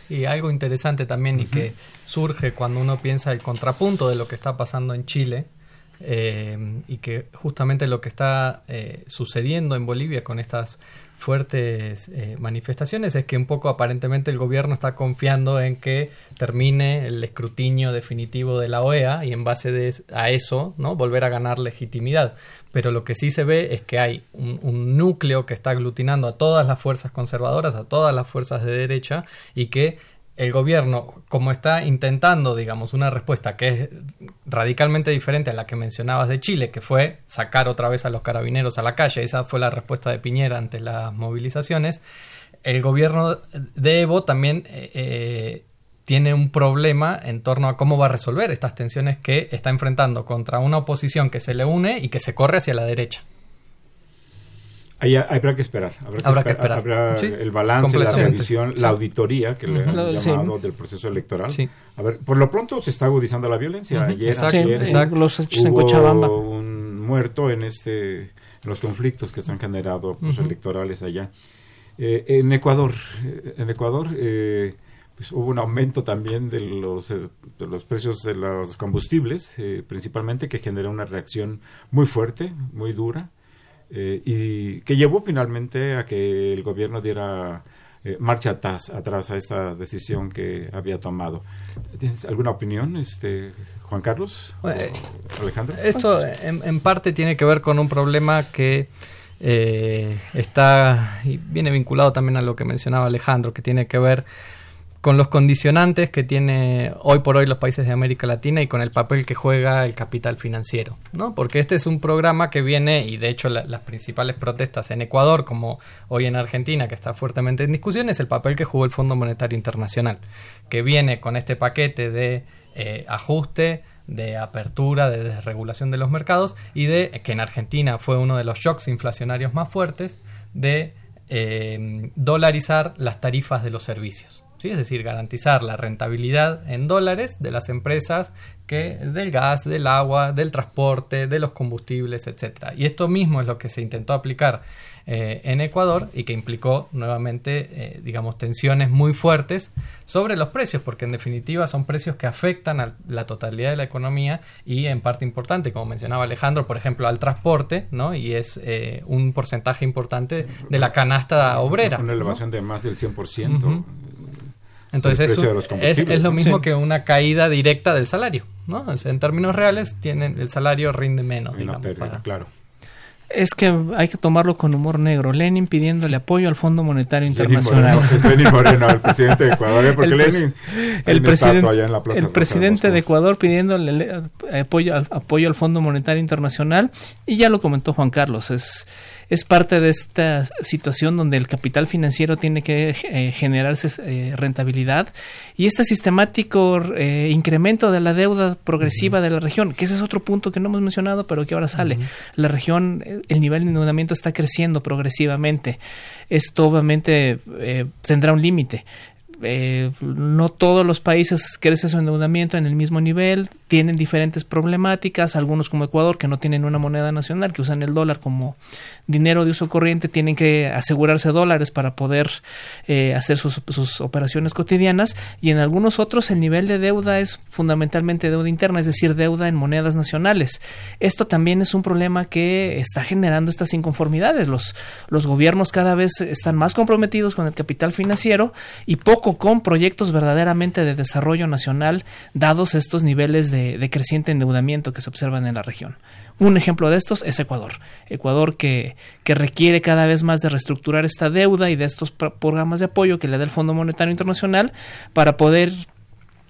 Y algo interesante también uh -huh. y que surge cuando uno piensa el contrapunto de lo que está pasando en Chile, eh, y que justamente lo que está eh, sucediendo en Bolivia con estas fuertes eh, manifestaciones es que un poco aparentemente el gobierno está confiando en que termine el escrutinio definitivo de la OEA y en base de, a eso no volver a ganar legitimidad. Pero lo que sí se ve es que hay un, un, núcleo que está aglutinando a todas las fuerzas conservadoras, a todas las fuerzas de derecha y que el gobierno, como está intentando, digamos, una respuesta que es radicalmente diferente a la que mencionabas de Chile, que fue sacar otra vez a los carabineros a la calle, esa fue la respuesta de Piñera ante las movilizaciones, el gobierno de Evo también eh, eh, tiene un problema en torno a cómo va a resolver estas tensiones que está enfrentando contra una oposición que se le une y que se corre hacia la derecha. Ahí habrá que esperar. Habrá que, habrá esperar, que esperar. habrá Sí, el balance, la revisión, Sí. la auditoría que le han. Sí. llamado del proceso electoral. Sí. A ver, por lo pronto se está agudizando la violencia. Ujú. Ayer, Exacto, ayer, exacto. Los hechos en hubo Cochabamba. un muerto en este en los conflictos que se han generado pues, Ujú. electorales allá. Eh, en Ecuador, eh, en Ecuador eh, pues, hubo un aumento también de los, eh, de los precios de los combustibles, eh, principalmente, que generó una reacción muy fuerte, muy dura, eh, y que llevó finalmente a que el gobierno diera eh, marcha atrás, atrás a esta decisión que había tomado. ¿Tienes alguna opinión, este Juan Carlos? Eh, Alejandro? Esto en, en parte tiene que ver con un problema que eh, está y viene vinculado también a lo que mencionaba Alejandro, que tiene que ver con los condicionantes que tiene hoy por hoy los países de América Latina y con el papel que juega el capital financiero, ¿no? Porque este es un programa que viene y de hecho la- las principales protestas en Ecuador como hoy en Argentina que está fuertemente en discusión es el papel que jugó el Fondo Monetario Internacional, que viene con este paquete de eh, ajuste, de apertura, de desregulación de los mercados y de que en Argentina fue uno de los shocks inflacionarios más fuertes de eh, dolarizar las tarifas de los servicios. ¿Sí? Es decir, garantizar la rentabilidad en dólares de las empresas que del gas, del agua, del transporte, de los combustibles, etcétera. Y esto mismo es lo que se intentó aplicar eh, en Ecuador y que implicó nuevamente, eh, digamos, tensiones muy fuertes sobre los precios, porque en definitiva son precios que afectan a la totalidad de la economía y en parte importante, como mencionaba Alejandro, por ejemplo, al transporte, ¿no? Y es eh, un porcentaje importante de la canasta obrera. Una ¿no? elevación de más del 100%. Ujú. Entonces es, lo mismo Sí. que una caída directa del salario, ¿no? O sea, en términos reales, tienen, el salario rinde menos. Una digamos, pérdida, para- claro. Es que hay que tomarlo con humor negro. Lenin pidiéndole apoyo al Fondo Monetario Internacional. Moreno, es Lenín Moreno, el presidente de Ecuador, ¿eh? porque El pres- Lenin, el presidente, estatua allá en la Plaza el Rosa presidente de. Ecuador pidiéndole le- apoyo, al- apoyo al Fondo Monetario Internacional y ya lo comentó Juan Carlos, es, es parte de esta situación donde el capital financiero tiene que eh, generarse eh, rentabilidad y este sistemático eh, incremento de la deuda progresiva de la región, que ese es otro punto que no hemos mencionado pero que ahora sale. La región, eh, el nivel de endeudamiento está creciendo progresivamente. Esto obviamente eh, tendrá un límite eh, no todos los países crecen su endeudamiento en el mismo nivel, tienen diferentes problemáticas, algunos como Ecuador que no tienen una moneda nacional, que usan el dólar como dinero de uso corriente, tienen que asegurarse dólares para poder eh, hacer sus, sus operaciones cotidianas y en algunos otros el nivel de deuda es fundamentalmente deuda interna, es decir, deuda en monedas nacionales. Esto también es un problema que está generando estas inconformidades. Los, los gobiernos cada vez están más comprometidos con el capital financiero y poco con proyectos verdaderamente de desarrollo nacional, dados estos niveles de, creciente endeudamiento que se observan en la región. Un ejemplo de estos es Ecuador. Ecuador que, que requiere cada vez más de reestructurar esta deuda y de estos pro- programas de apoyo que le da el Fondo Monetario Internacional para poder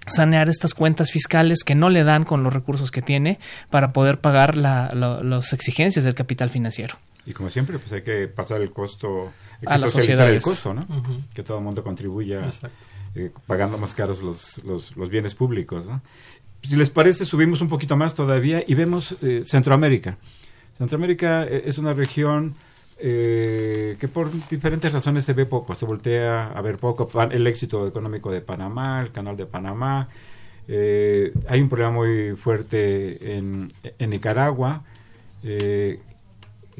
sanear estas cuentas fiscales que no le dan con los recursos que tiene para poder pagar la- las exigencias del capital financiero. Y como siempre, pues hay que pasar el costo, A las socializar el sociedades. costo. Que todo el mundo contribuya eh, pagando más caros los, los, los bienes públicos, ¿no? Si les parece, subimos un poquito más todavía y vemos eh, Centroamérica. Centroamérica eh, es una región eh, que por diferentes razones se ve poco, se voltea a ver poco. El éxito económico de Panamá, el canal de Panamá. eh, hay un problema muy fuerte en, en Nicaragua, eh,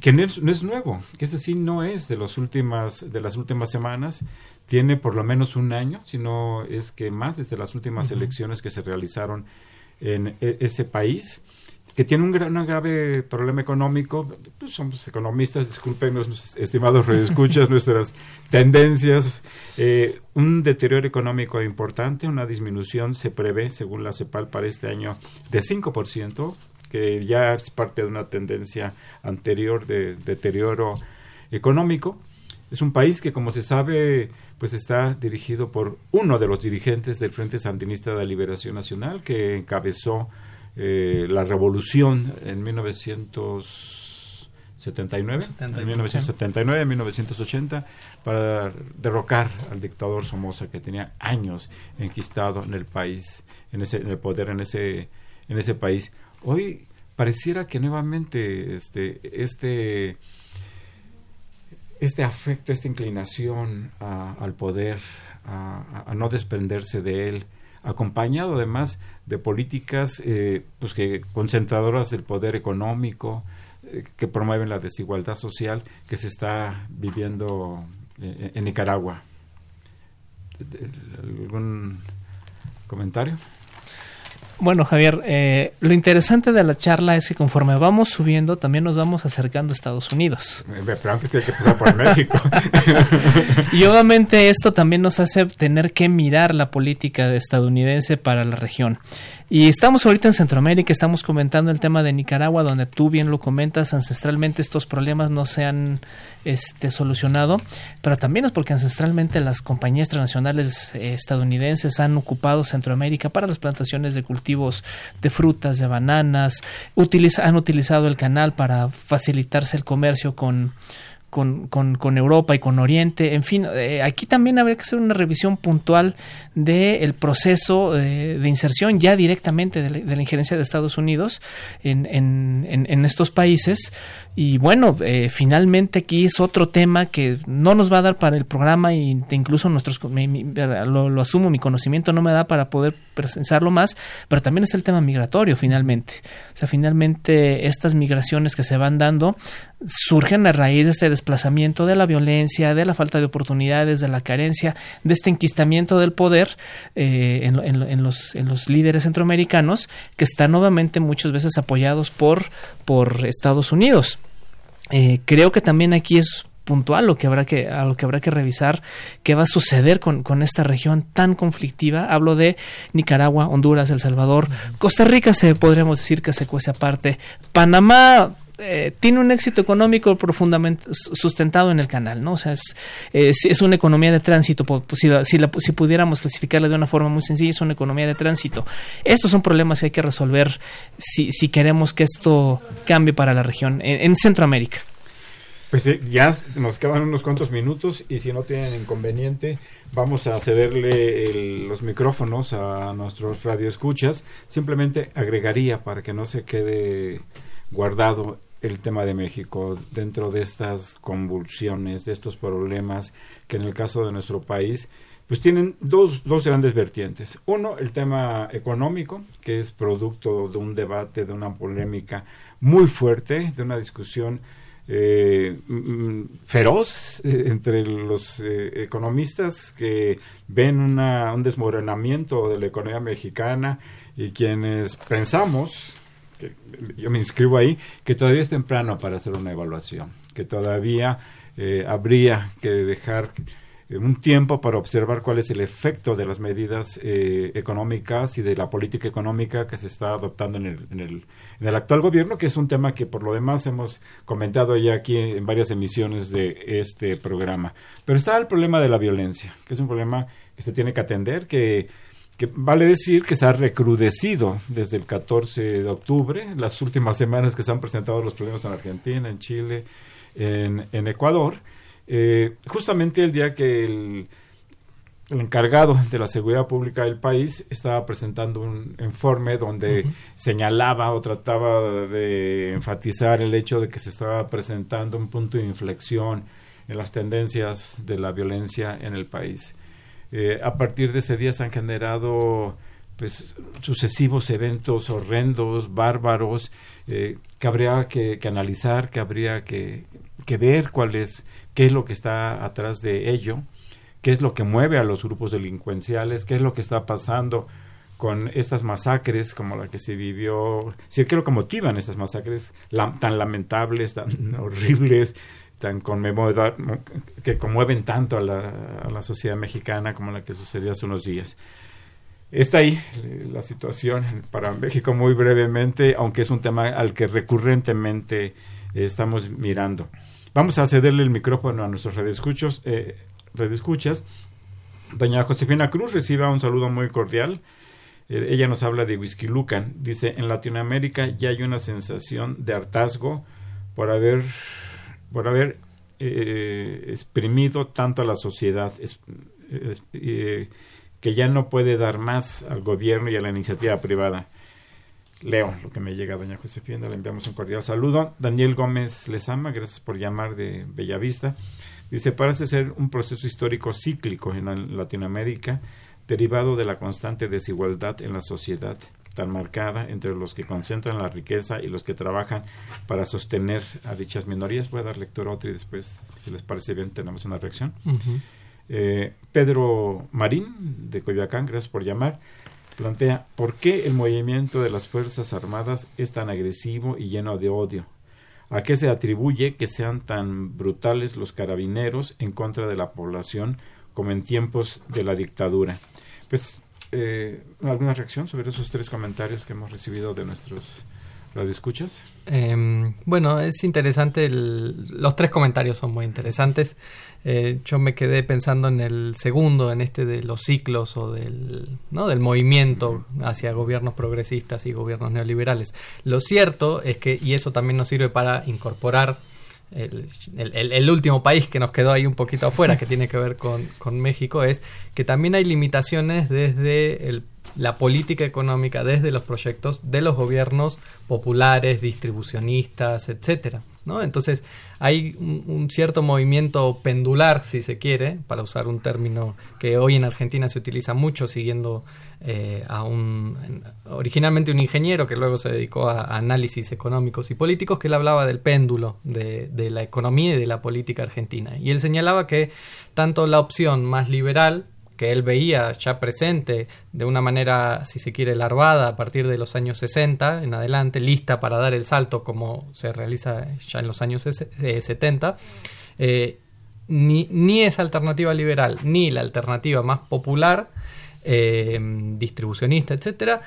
que no es, no es nuevo, que ese sí no es de, los últimas, de las últimas semanas. Tiene por lo menos un año, si no es que más, desde las últimas elecciones que se realizaron en e- ese país que tiene un, gran, un grave problema económico. Pues somos economistas, discúlpenos, estimados redescuchas, [laughs] nuestras tendencias. Eh, un deterioro económico importante, una disminución se prevé, según la CEPAL, para este año de 5%, que ya es parte de una tendencia anterior de deterioro económico. Es un país que, como se sabe, pues está dirigido por uno de los dirigentes del Frente Sandinista de la Liberación Nacional, que encabezó eh, la revolución en 1979, en 1979, 1980, para derrocar al dictador Somoza, que tenía años enquistado en el país, en, ese, en el poder en ese, en ese país. Hoy pareciera que nuevamente este, este este afecto, esta inclinación al poder, a, no desprenderse de él, acompañado además de políticas eh, pues que concentradoras del poder económico, eh, que promueven la desigualdad social que se está viviendo eh, en Nicaragua. ¿Algún comentario? Bueno, Javier, eh, lo interesante de la charla es que conforme vamos subiendo, también nos vamos acercando a Estados Unidos. Pero antes tiene que empezar por México. [laughs] Y obviamente esto también nos hace tener que mirar la política estadounidense para la región. Y estamos ahorita en Centroamérica, estamos comentando el tema de Nicaragua, donde tú bien lo comentas, ancestralmente estos problemas no se han este, solucionado, pero también es porque ancestralmente las compañías transnacionales eh, estadounidenses han ocupado Centroamérica para las plantaciones de cultivos de frutas, de bananas, han utilizado el canal para facilitarse el comercio con con, con, con Europa y con Oriente. En fin, eh, aquí también habría que hacer una revisión puntual del proceso eh, de inserción ya directamente de la, injerencia de Estados Unidos en, en, en, en estos países. Y bueno, eh, finalmente aquí es otro tema que no nos va a dar para el programa y incluso nuestros mi- lo, lo asumo, mi conocimiento no me da para poder presenciarlo más, pero también es el tema migratorio finalmente. O sea, finalmente estas migraciones que se van dando surgen a raíz de este desplazamiento de la violencia, de la falta de oportunidades, de la carencia, de este enquistamiento del poder eh, en, en- en los, en los líderes centroamericanos que están nuevamente muchas veces apoyados por, por Estados Unidos. Eh, creo que también aquí es puntual lo que habrá que a lo que habrá que revisar qué va a suceder con, con esta región tan conflictiva. Hablo de Nicaragua Honduras El Salvador Costa Rica se podríamos decir que se cuece aparte. Panamá eh, tiene un éxito económico profundamente sustentado en el canal, ¿no? O sea, es, es, es una economía de tránsito, pues, si, si, la- si pudiéramos clasificarla de una forma muy sencilla, es una economía de tránsito. Estos son problemas que hay que resolver si, si queremos que esto cambie para la región, en, en Centroamérica. Pues eh, ya nos quedan unos cuantos minutos y si no tienen inconveniente vamos a cederle los micrófonos a nuestros radioescuchas. Simplemente agregaría para que no se quede guardado el tema de México dentro de estas convulsiones, de estos problemas que en el caso de nuestro país pues tienen dos, dos grandes vertientes. Uno, el tema económico, que es producto de un debate, de una polémica muy fuerte, de una discusión eh, mm, feroz eh, entre los eh, economistas que ven una, un desmoronamiento de la economía mexicana y quienes pensamos, yo me inscribo ahí, que todavía es temprano para hacer una evaluación, que todavía eh, habría que dejar eh, un tiempo para observar cuál es el efecto de las medidas eh, económicas y de la política económica que se está adoptando en el, en, el, en el actual gobierno, que es un tema que por lo demás hemos comentado ya aquí en varias emisiones de este programa. Pero está el problema de la violencia, que es un problema que se tiene que atender, que, que vale decir que se ha recrudecido desde el 14 de octubre, las últimas semanas que se han presentado los problemas en Argentina, en Chile, en, en Ecuador. Eh, justamente el día que el, el encargado de la seguridad pública del país estaba presentando un informe donde señalaba o trataba de enfatizar el hecho de que se estaba presentando un punto de inflexión en las tendencias de la violencia en el país. Eh, a partir de ese día se han generado pues sucesivos eventos horrendos, bárbaros, eh, que habría que, analizar, que habría que, ver cuál es, qué es lo que está atrás de ello, qué es lo que mueve a los grupos delincuenciales, qué es lo que está pasando con estas masacres como la que se vivió, sí creo que motivan estas masacres tan lamentables, tan [laughs] horribles, tan conmemora- que conmueven tanto a la, a la sociedad mexicana como la que sucedió hace unos días. Está ahí la situación para México muy brevemente, aunque es un tema al que recurrentemente estamos mirando. Vamos a cederle el micrófono a nuestros radioescuchos, eh, radioescuchas. Doña Josefina Cruz reciba un saludo muy cordial. Eh, ella nos habla de Whisky Lucan. Dice, en Latinoamérica ya hay una sensación de hartazgo por haber, por haber eh, exprimido tanto a la sociedad, eh, que ya no puede dar más al gobierno y a la iniciativa privada. Leo lo que me llega, doña Josefina, le enviamos un cordial saludo. Daniel Gómez Lezama, gracias por llamar de Bellavista. Dice, parece ser un proceso histórico cíclico en la- Latinoamérica, derivado de la constante desigualdad en la sociedad, tan marcada entre los que concentran la riqueza y los que trabajan para sostener a dichas minorías. Voy a dar lectura a otro y después, si les parece bien, tenemos una reacción. Eh, Pedro Marín, de Coyoacán, gracias por llamar, plantea, ¿por qué el movimiento de las Fuerzas Armadas es tan agresivo y lleno de odio? ¿A qué se atribuye que sean tan brutales los carabineros en contra de la población como en tiempos de la dictadura? Pues, eh, ¿alguna reacción sobre esos tres comentarios que hemos recibido de nuestros radioescuchas? Eh, bueno, es interesante, el- los tres comentarios son muy interesantes. Eh, yo me quedé pensando en el segundo, en este de los ciclos o del, ¿no? del movimiento hacia gobiernos progresistas y gobiernos neoliberales. Lo cierto es que, y eso también nos sirve para incorporar el, el- el- el último país que nos quedó ahí un poquito afuera, que [laughs] tiene que ver con, con México, es que también hay limitaciones desde el- la política económica, desde los proyectos de los gobiernos populares, distribucionistas, etcétera. ¿No? Entonces hay un, cierto movimiento pendular, si se quiere, para usar un término que hoy en Argentina se utiliza mucho, siguiendo eh, a un en- originalmente un ingeniero que luego se dedicó a, a análisis económicos y políticos, que él hablaba del péndulo de, de la economía y de la política argentina. Y él señalaba que tanto la opción más liberal, que él veía ya presente de una manera, si se quiere, larvada a partir de los años 60 en adelante, lista para dar el salto como se realiza ya en los años ses- eh, 70, eh, ni, ni esa alternativa liberal ni la alternativa más popular, eh, distribucionista, etcétera,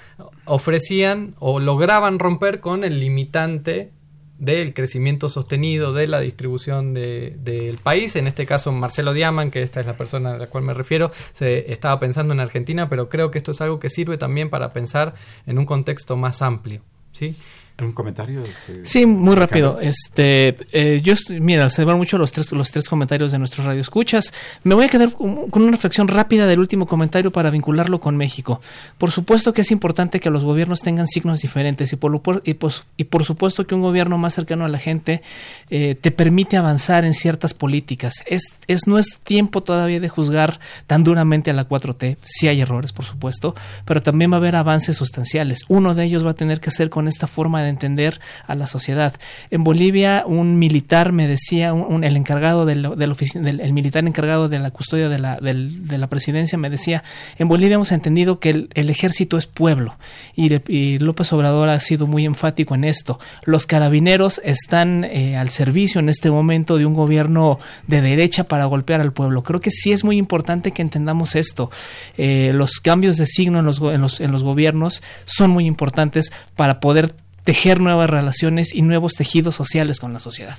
ofrecían o lograban romper con el limitante del crecimiento sostenido de la distribución de- del país. En este caso, Marcelo Diaman, que esta es la persona a la cual me refiero, se estaba pensando en Argentina, pero creo que esto es algo que sirve también para pensar en un contexto más amplio. ¿sí? ¿Un comentario? Este, Sí, muy rápido. Este, eh, yo, mira, se van mucho los tres, los tres comentarios de nuestros radioescuchas. Me voy a quedar con una reflexión rápida del último comentario para vincularlo con México. Por supuesto que es importante que los gobiernos tengan signos diferentes y por, lo por- y, pues- y por supuesto que un gobierno más cercano a la gente eh, te permite avanzar en ciertas políticas. Es, es, no es tiempo todavía de juzgar tan duramente a la 4T. Sí hay errores, por supuesto, pero también va a haber avances sustanciales. Uno de ellos va a tener que ser con esta forma de entender a la sociedad. En Bolivia, un militar me decía, un, el encargado del, del del- el militar encargado de la custodia de la, de la presidencia me decía, en Bolivia hemos entendido que el, ejército es pueblo y, López Obrador ha sido muy enfático en esto. Los carabineros están eh, al servicio en este momento de un gobierno de derecha para golpear al pueblo. Creo que sí es muy importante que entendamos esto. Eh, los cambios de signo en los, en los, en los gobiernos son muy importantes para poder tejer nuevas relaciones y nuevos tejidos sociales con la sociedad.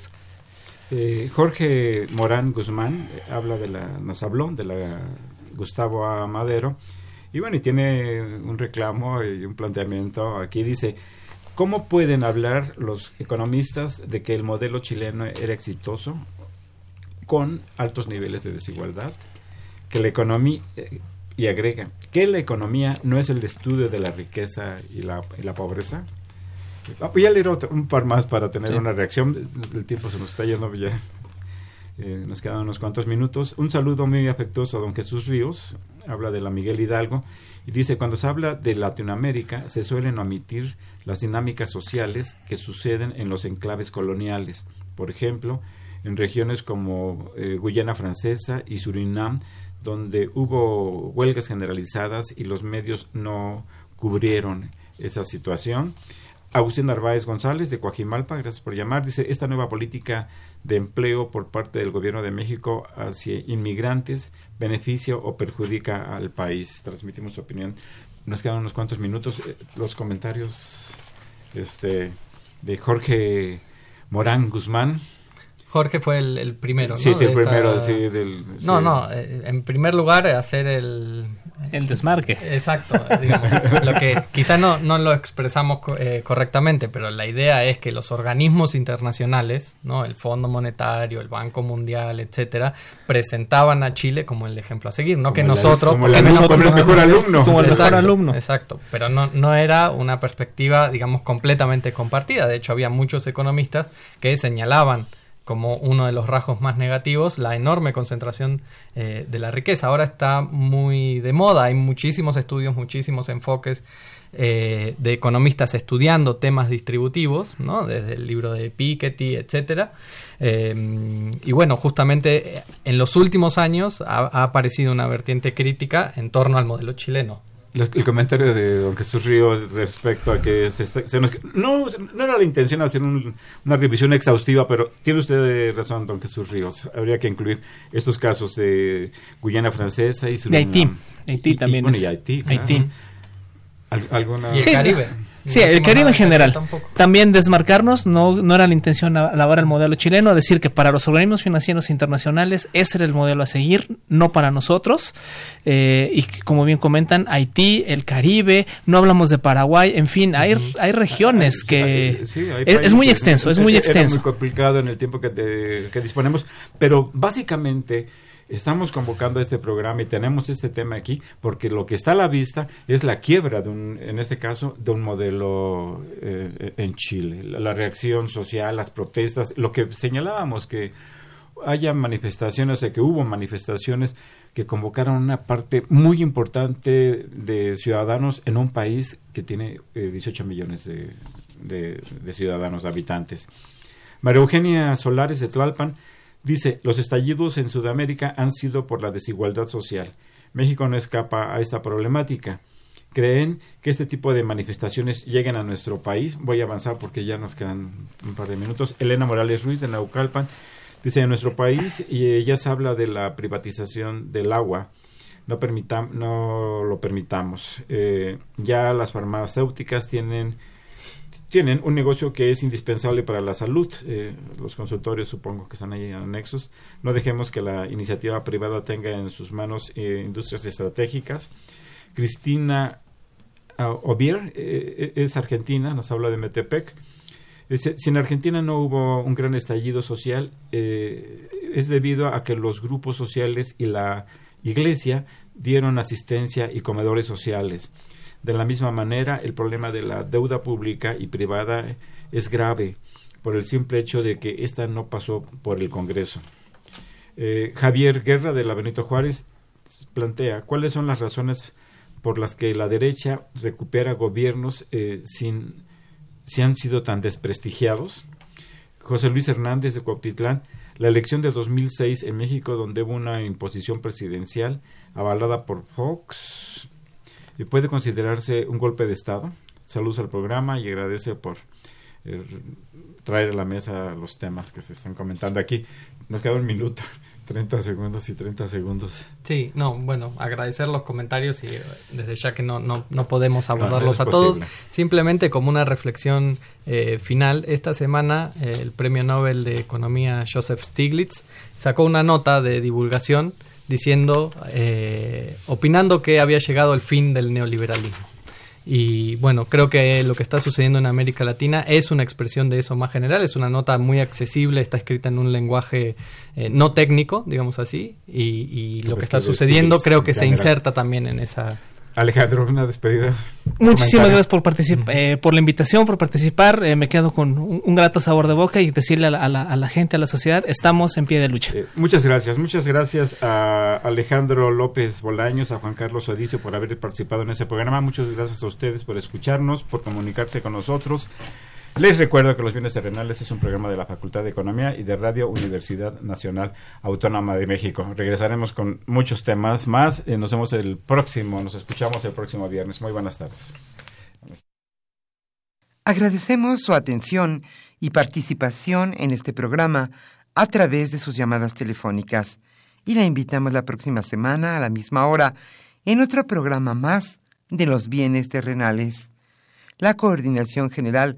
Eh, Jorge Morán Guzmán eh, habla de la, nos habló de la Gustavo A. Madero y bueno, y tiene un reclamo y un planteamiento. Aquí dice, ¿cómo pueden hablar los economistas de que el modelo chileno era exitoso con altos niveles de desigualdad? Que la economía, eh, y agrega, que la economía no es el estudio de la riqueza y la, y la pobreza. Voy a leer otro- un par más para tener Sí. una reacción. El tiempo se nos está yendo ya. Eh, nos quedan unos cuantos minutos. Un saludo muy afectuoso a don Jesús Ríos. Habla de la Miguel Hidalgo. Y dice, cuando se habla de Latinoamérica, se suelen omitir las dinámicas sociales que suceden en los enclaves coloniales. Por ejemplo, en regiones como eh, Guyana Francesa y Surinam, donde hubo huelgas generalizadas y los medios no cubrieron esa situación. Agustín Narváez González de Coajimalpa, gracias por llamar. Dice, esta nueva política de empleo por parte del gobierno de México hacia inmigrantes beneficia o perjudica al país. Transmitimos su opinión. Nos quedan unos cuantos minutos. Eh, los comentarios este, de Jorge Morán Guzmán. Jorge fue el, el primero, Sí, ¿no? sí, De el esta- primero, sí, del... No, sí. no, eh, en primer lugar hacer el... El desmarque. Exacto, digamos, lo que quizá no, no lo expresamos eh, correctamente, pero la idea es que los organismos internacionales, ¿no? el Fondo Monetario, el Banco Mundial, etcétera, presentaban a Chile como el ejemplo a seguir, no que la- nosotros, como porque la- nosotros como el mejor alumno. Como el mejor Exacto, alumno. Exacto, pero no, no era una perspectiva, digamos, completamente compartida. De hecho, había muchos economistas que señalaban como uno de los rasgos más negativos la enorme concentración eh, de la riqueza. Ahora está muy de moda, hay muchísimos estudios, muchísimos enfoques eh, de economistas estudiando temas distributivos, ¿no? desde el libro de Piketty, etcétera. Eh, y bueno, justamente eh, en los últimos años ha aparecido una vertiente crítica en torno al modelo chileno. El comentario de don Jesús Río respecto a que se, está- se nos- no, no era la intención hacer un- una revisión exhaustiva, pero tiene usted razón, don Jesús Ríos. Habría que incluir estos casos de Guyana Francesa y De Haití. Surinam. Haití Y- y- también bueno, es- y Haití. claro. Haití. ¿Alguna? Y el Sí, sí. Caribe. Sí, el Caribe en general. tampoco. También desmarcarnos, no, no era la intención alabar el modelo chileno, decir que para los organismos financieros internacionales ese era el modelo a seguir, no para nosotros. Eh, y como bien comentan, Haití, el Caribe, no hablamos de Paraguay, en fin, hay, hay regiones Hay- que... hay- sí, es, es muy extenso, es muy [laughs] Era extenso. muy complicado en el tiempo que, te- que disponemos, pero básicamente estamos convocando este programa y tenemos este tema aquí porque lo que está a la vista es la quiebra de un, en este caso, de un modelo eh, en Chile. La, reacción social, las protestas, lo que señalábamos que haya manifestaciones, o sea, que hubo manifestaciones que convocaron una parte muy importante de ciudadanos en un país que tiene eh, 18 millones de, de- de ciudadanos habitantes. María Eugenia Solares de Tlalpan dice, los estallidos en Sudamérica han sido por la desigualdad social. México no escapa a esta problemática. ¿Creen que este tipo de manifestaciones lleguen a nuestro país? Voy a avanzar porque ya nos quedan un par de minutos. Elena Morales Ruiz de Naucalpan dice, en nuestro país y ella se habla de la privatización del agua. No, permitam- no lo permitamos. Eh, ya las farmacéuticas tienen tienen un negocio que es indispensable para la salud. Eh, los consultorios supongo que están ahí anexos. No dejemos que la iniciativa privada tenga en sus manos eh, industrias estratégicas. Cristina ah, Obier eh, es argentina, nos habla de Metepec. Dice, si en Argentina no hubo un gran estallido social, es debido a que los grupos sociales y la iglesia dieron asistencia y comedores sociales. De la misma manera, el problema de la deuda pública y privada es grave por el simple hecho de que ésta no pasó por el Congreso. Eh, Javier Guerra de la Benito Juárez plantea cuáles son las razones por las que la derecha recupera gobiernos eh, sin si han sido tan desprestigiados. José Luis Hernández de Cuautitlán, la elección de 2006 en México, donde hubo una imposición presidencial avalada por Fox, puede considerarse un golpe de Estado. Saludos al programa y agradece por eh, traer a la mesa los temas que se están comentando aquí. Nos queda un minuto, [laughs] 30 segundos y 30 segundos. Sí, no, bueno, agradecer los comentarios y eh, desde ya que no, no, no podemos no abordarlos a todos, simplemente como una reflexión eh, final, esta semana eh, el Premio Nobel de Economía Joseph Stiglitz sacó una nota de divulgación diciendo, eh, opinando que había llegado el fin del neoliberalismo. Y bueno, creo que lo que está sucediendo en América Latina es una expresión de eso más general, es una nota muy accesible, está escrita en un lenguaje eh, no técnico, digamos así, y, y lo que es está sucediendo creo que se inserta también en esa... Alejandro, una despedida. Muchísimas Comentario. gracias por participar, eh, por la invitación, por participar. Eh, me quedo con un, un grato sabor de boca y decirle a la, a la- a la gente, a la sociedad, estamos en pie de lucha. Eh, muchas gracias, muchas gracias a Alejandro López Bolaños, a Juan Carlos Odicio por haber participado en ese programa. Muchas gracias a ustedes por escucharnos, por comunicarse con nosotros. Les recuerdo que Los Bienes Terrenales es un programa de la Facultad de Economía y de Radio Universidad Nacional Autónoma de México. Regresaremos con muchos temas más. Eh, nos vemos el próximo, nos escuchamos el próximo viernes. Muy buenas tardes. Agradecemos su atención y participación en este programa a través de sus llamadas telefónicas y la invitamos la próxima semana a la misma hora en otro programa más de los bienes terrenales. La coordinación general